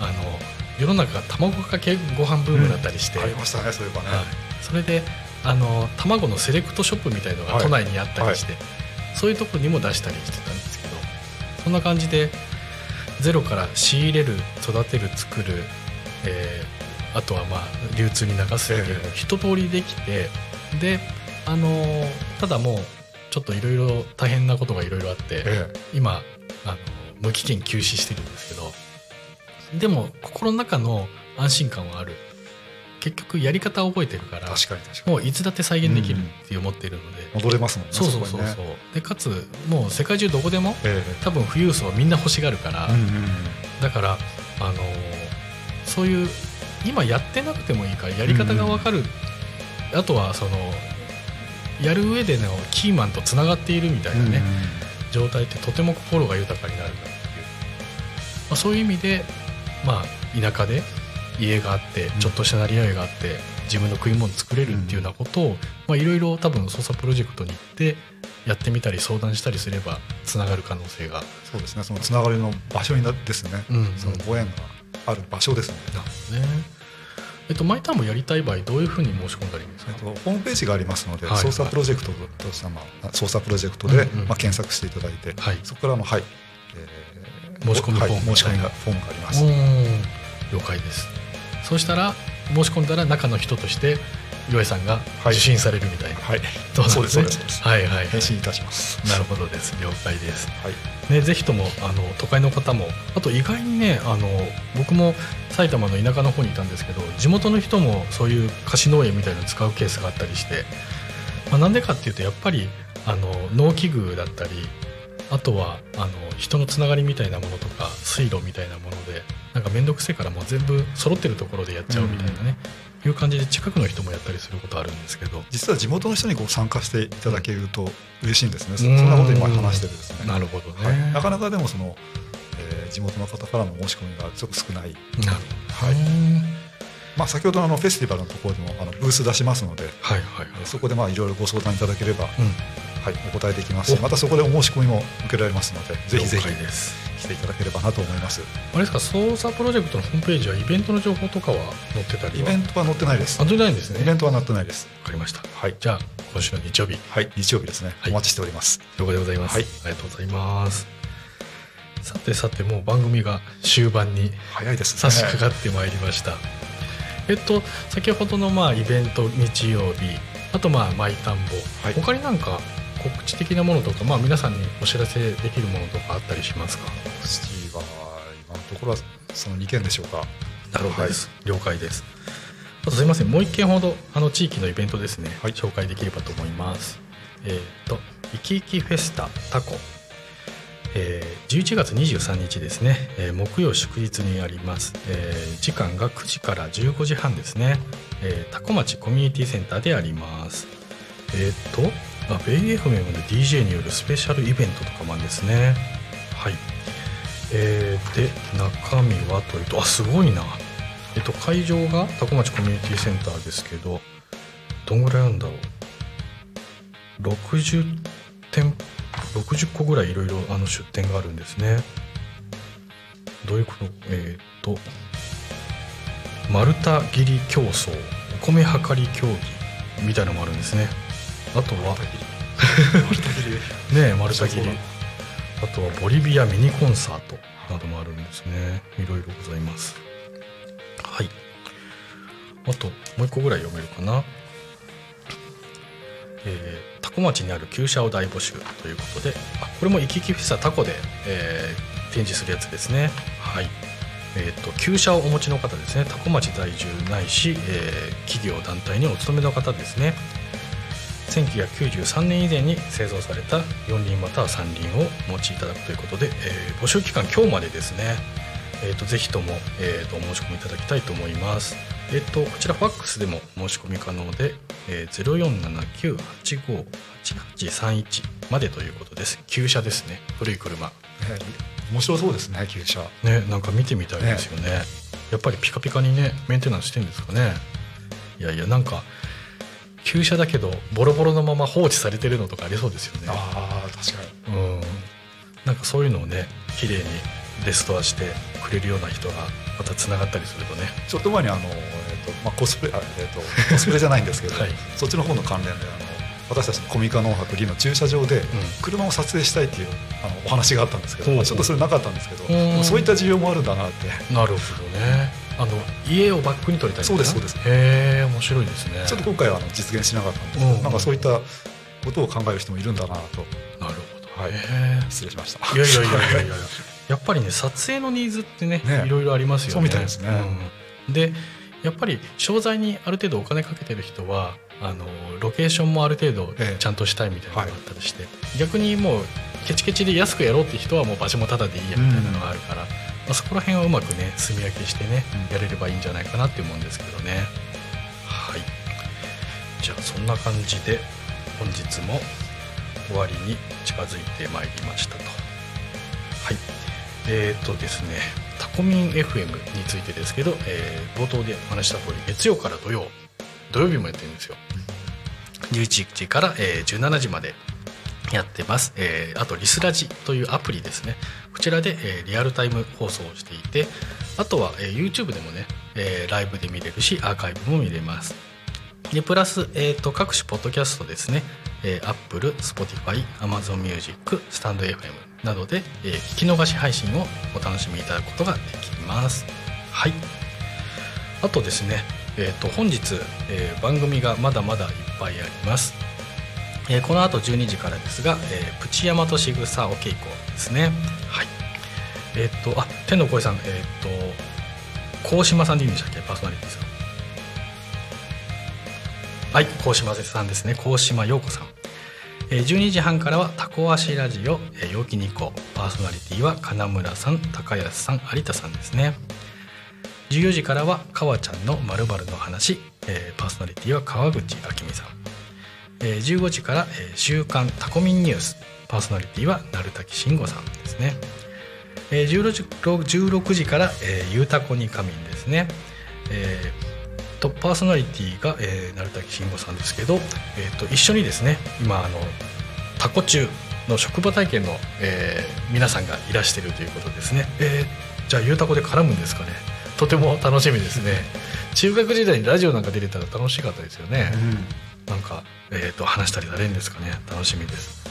あの世の中が卵かけご飯ブームだったりして、えありましたねそういえばね、はい、それであの卵のセレクトショップみたいのがはい。都内にあったりして、そういうところにも出したりしてたんですけどそんな感じでゼロから仕入れる育てる作る、えーあとはまあ流通に流すっていうの一通りできて、であのーただもうちょっといろいろ大変なことがいろいろあって、え。今あの無期限休止してるんですけどでも心の中の安心感はある。結局やり方を覚えてるからえ確かに確かに。もういつだって再現できるって思ってるので、戻れますもんねそうそうそうそう、でかつもう世界中どこでもえ多分富裕層はみんな欲しがるから、だからあのーそういう今やってなくてもいいからやり方が分かる、あとはそのやる上でのキーマンとつながっているみたいなね、状態ってとても心が豊かになるなっていう、まあ、そういう意味でまあ田舎で家があってちょっとした成り合いがあって自分の食い物作れるっていうようなことをまあいろいろ多分捜査プロジェクトに行ってやってみたり相談したりすればつながる可能性が、そうですね。そのつながりの場所になですね、うん。そのご縁がある場所ですね、ね。えっと、マイターンもやりたい場合どういうふうに申し込んだらいいんですか？えっと、ホームページがありますので、はい。捜査プロジェクトとした、まあ、捜査プロジェクトで、うんうん。まあ、検索していただいて、はい。そこからの、はい。えー申し込みフォーム。はい申し込みがフォームがあります、了解です。そうしたら申し込んだら中の人として岩井さんがはい。受信されるみたいな、はい、そうなんそうですそうねはいはい。返信いたします。なるほどです。了解です。はい。ね、ぜひともあの都会の方もあと意外にねあの僕も埼玉の田舎の方にいたんですけど地元の人もそういう貸し農園みたいなの使うケースがあったりしてまあ、なんでかっていうとやっぱりあの農機具だったりあとはあの人のつながりみたいなものとか水路みたいなものでなんか面倒くせえからもう全部揃ってるところでやっちゃうみたいなね、いう感じで近くの人もやったりすることあるんですけど実は地元の人にこう参加していただけると嬉しいんですね、そうん。なこと今話してるですね。なるほどね、はい、なかなかでもその、えー地元の方からの申し込みがちょっと少ない、なるほど。はい。ねまあ、先ほどのあのフェスティバルのところでもあのブース出しますのではいはいはい。えーそこでまあいろいろご相談いただければ、うんはい、お答えできますしまたそこでお申し込みも受けられますのでぜひぜひ来ていただければなと思います。あれですか操作プロジェクトのホームページはイベントの情報とかは載ってたりは？イベントは載ってないです。あ載ってないんですね。イベントは載ってないです。わかりましたはい。じゃあ今週の日曜日。はい日曜日ですね、はい。お待ちしております。了解でございます、はい。ありがとうございます。さてさてもう番組が終盤に早いですね。差し掛かってまいりました、えっと先ほどのまあイベント日曜日あとまあマイ田んぼ、はい。他になんか告知的なものとかまあ皆さんにお知らせできるものとかあったりしますか？シティは今のところはその2件でしょうか？なるほどです、了解です。あとすいません。もう一件ほどあの地域のイベントですね、はい。紹介できればと思います。えーっといきいきフェスタタコ。えー11月23日ですね、えー木曜祝日にあります、えー時間が9時から15時半ですね、えー、タコ町コミュニティセンターであります。えーっとあベイ FM の DJ によるスペシャルイベントとかもあるんですね。はい。えーで中身はというとあすごいな。えっと会場がタコ町コミュニティセンターですけどどんぐらいあるんだろう。60店60個ぐらいいろいろあの出店があるんですね。どういうこと？えーっと丸太切り競争お米量り競技みたいなのもあるんですね。あとは。ねえ丸太切り。あとはボリビアミニコンサートなどもあるんですね。いろいろございます。はい。あともう一個ぐらい読めるかな。えータコ町にある旧車を大募集ということで。あこれも行き来フェスタタコで、えー展示するやつですね。はい。えー、と旧車をお持ちの方ですね。タコ町在住ないし、えー企業団体にお勤めの方ですね1993年以前に製造された4輪または3輪をお持ちいただくということで、えー募集期間今日までですね、えー、とぜひとも、えー、とお申し込みいただきたいと思います。えっ、とこちらファックスでも申し込み可能で、えー、0479858831までということです。旧車ですね。古い車。ね面白そうですね旧車。ねなんか見てみたいですよね。やっぱりピカピカにねメンテナンスしてんですかね。いやいやなんか旧車だけどボロボロのまま放置されてるのとかありそうですよね。ああ確かに。うん。なんかそういうのをね綺麗にレストアしてくれるような人がまたつながったりするとね。ちょっと前にあの、えーとまあ、コスプレあ、えー、と コスプレじゃないんですけど、はい。そっちの方の関連であの私たちのコミカノン博リの駐車場で車を撮影したいっていうあのお話があったんですけど、ほう。まあちょっとそれなかったんですけど、うん。そういった需要もあるんだなって。なるほどねあの家をバックに撮りたいそうですそうへえ面白いですね。ちょっと今回はあの実現しなかったんですけど、うん。なんかそういったことを考える人もいるんだなと。なるほど。はい。失礼しました。いやいやいやいやいやや。っぱりね撮影のニーズってねね。いろいろありますよね。そうみたいですね。うん。でやっぱり商材にある程度お金かけてる人はあのロケーションもある程度ええ。ちゃんとしたいみたいなのがあったりして、逆にもうケチケチで安くやろうって人はもう場所もタダでいいやみたいなのがあるから、まあ、そこら辺はうまくね炭焼きしてね、うん。やれればいいんじゃないかなって思うんですけどね。はい。じゃあそんな感じで本日も終わりに近づいてまいりましたと。はい。えー、とですねタコミン FM についてですけど、えー冒頭でお話しした通り月曜から土曜土曜日もやってるんですよ。11時から、えー17時までやってます、えーあとリスラジというアプリですねこちらで、えリアルタイム放送をしていてあとは、え YouTube でもね、えライブで見れるしアーカイブも見れます。でプラス、えー、と各種ポッドキャストですね、えー、Apple、Spotify、Amazon Music、スタンド FM などで、えー聞き逃し配信をお楽しみいただくことができます。はい。あとですね、えー、と本日、えー番組がまだまだいっぱいあります。えーこの後12時からですが、えープチヤマトシグサお稽古ですね。はい。えっ、とあ天の声さんえっ、と高島さんでいいんでしたっけ？パーソナリティさん。はい高島さんですね。高島陽子さん。えー12時半からはタコ足ラジオ、えー陽気に行こう。パーソナリティは金村さん高安さん有田さんですね。14時からは川ちゃんのまるの話、えーパーソナリティは川口明美さん。えー15時から、週刊タコミンニュース。パーソナリティは鳴滝慎吾さんですね、えー16時から、ゆうたこに仮眠ですね、えーとパーソナリティが、えー、鳴滝慎吾さんですけど、えー、と一緒にですね今あのタコ中の職場体験の、皆さんがいらしているということですね、えじゃあゆうたこで絡むんですかね。とても楽しみですね。中学時代にラジオなんか出れたら楽しかったですよね、うん。なんか、えー、と話したりされるんですかね。楽しみです。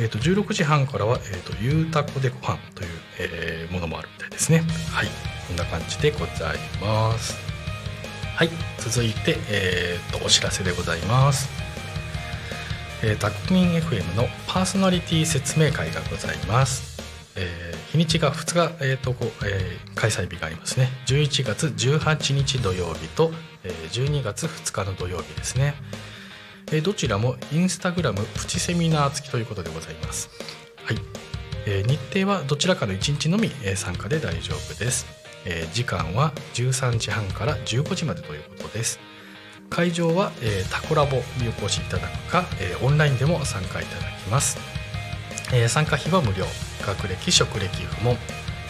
えー、と16時半からは「えー、とゆうたこでご飯という、えーものもあるみたいですね。はい。こんな感じでございます。はい。続いて、えー、とお知らせでございます。えー、タクミン FM のパーソナリティ説明会がございます、えー日にちが2日、えーとこうえー開催日がありますね。11月18日土曜日と、えー12月2日の土曜日ですね、どちらもインスタグラムプチセミナー付きということでございます。はい、日程はどちらかの1日のみ、参加で大丈夫です、時間は13時半から15時までということです。会場は、えタコラボにお越しいただくか、えオンラインでも参加いただきます、え参加費は無料。学歴職歴不問。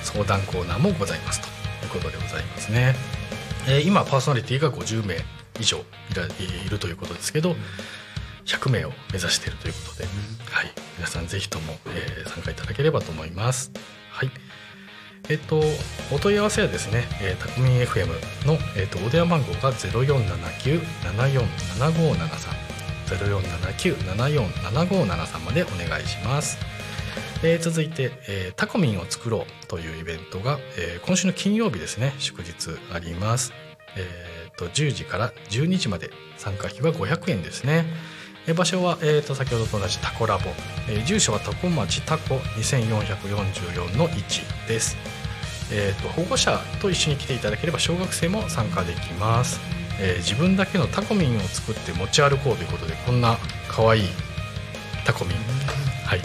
相談コーナーもございますということでございますね、えー今パーソナリティが50名以上いるということですけど100名を目指しているということで、はい、皆さんぜひとも、えー参加いただければと思います。はい。えっと、お問い合わせはですね、えー、タコミン FM の、えっと、お電話番号が0479-747573 0479-747573までお願いします。えー続いて、えータコミンを作ろうというイベントが、えー今週の金曜日ですね。祝日あります、えーと10時から12時まで。参加費は500円ですね、えー場所は、えーと先ほどと同じタコラボ、えー住所はタコ町タコ2444の1です、えーと保護者と一緒に来ていただければ小学生も参加できます、えー自分だけのタコミンを作って持ち歩こうということでこんな可愛いタコミン、はい、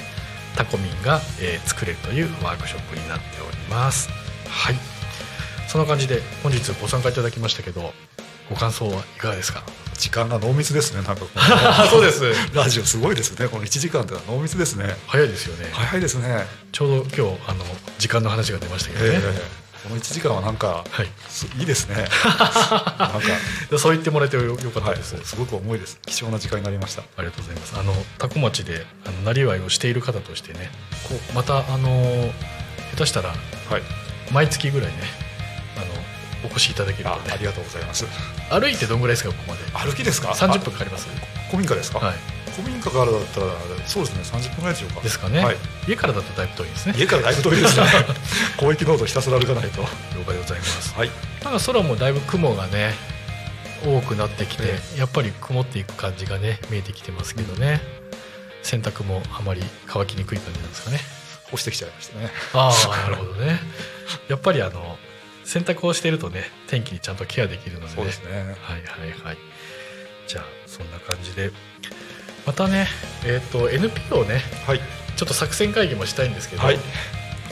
タコミンが、えー作れるというワークショップになっております。はい。そんな感じで本日ご参加いただきましたけどご感想はいかがですか？時間が濃密ですねなんかこ そうです。のラジオすごいですね。この1時間ってのは濃密ですね。早いですよね、早いですね、ちょうど今日あの時間の話が出ましたけどね、ええこの1時間はなんかはい。すいいですね。なんか、そう言ってもらえてよよかったはい、です、すごく重いです。貴重な時間になりました。ありがとうございます。あの多古町であのなりわいをしている方としてねこうまたあの下手したらはい。毎月ぐらいねあのお越しいただけるとね。あありがとうございます。歩いてどんぐらいですかここまで？歩きですか？30分かかります？あ古民家ですか、はい古民家からだったらそうですね30分ぐらいでしょうか。ですかね、はい、家からだとだいぶ遠いですね。家からだいぶ遠いですね。広域ノートひたすら歩かないと。了解でございます。はい。なんか空もだいぶ雲がね多くなってきて、えやっぱり曇っていく感じがね見えてきてますけどね、洗濯もあまり乾きにくい感じなんですかね。干してきちゃいましたね。ああなるほどね。やっぱりあの洗濯をしてるとね天気にちゃんとケアできるのでね。そうですね。はいはいはい。じゃあそんな感じでまたねえっ、と NPO ねはい。ちょっと作戦会議もしたいんですけど、はい。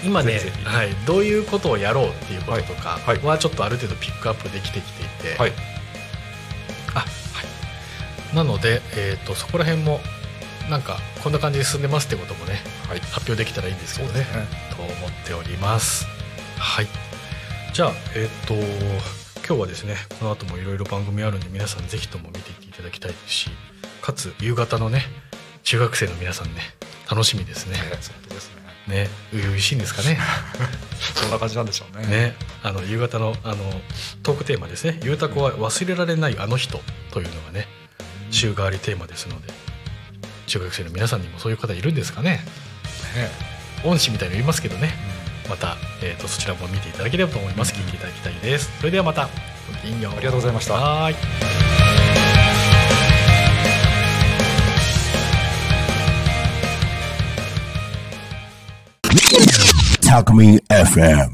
今ねはい、どういうことをやろうっていうこととかはちょっとある程度ピックアップできてきていて、はい。あはい、なので、えー、とそこら辺もなんかこんな感じで進んでますってこともねはい。発表できたらいいんですけどねね。と思っております。はい。じゃあえっ、と今日はですねこの後もいろいろ番組あるんで皆さんぜひとも見ていっていただきたいですしかつ夕方のね中学生の皆さんね楽しみですね。ええそうですね。ね初々しいんですかね。そんな感じなんでしょうね。ねあの夕方のあのトークテーマですね「ゆうたこは忘れられないあの人」というのがね週替わりテーマですので中学生の皆さんにもそういう方いるんですかね。ね。恩師みたいのいますけどね。また、えー、とそちらも見ていただければと思います。聞いていただきたいです。それではまた。ごきげんよう。ありがとうございました。はーい Talk Me FM.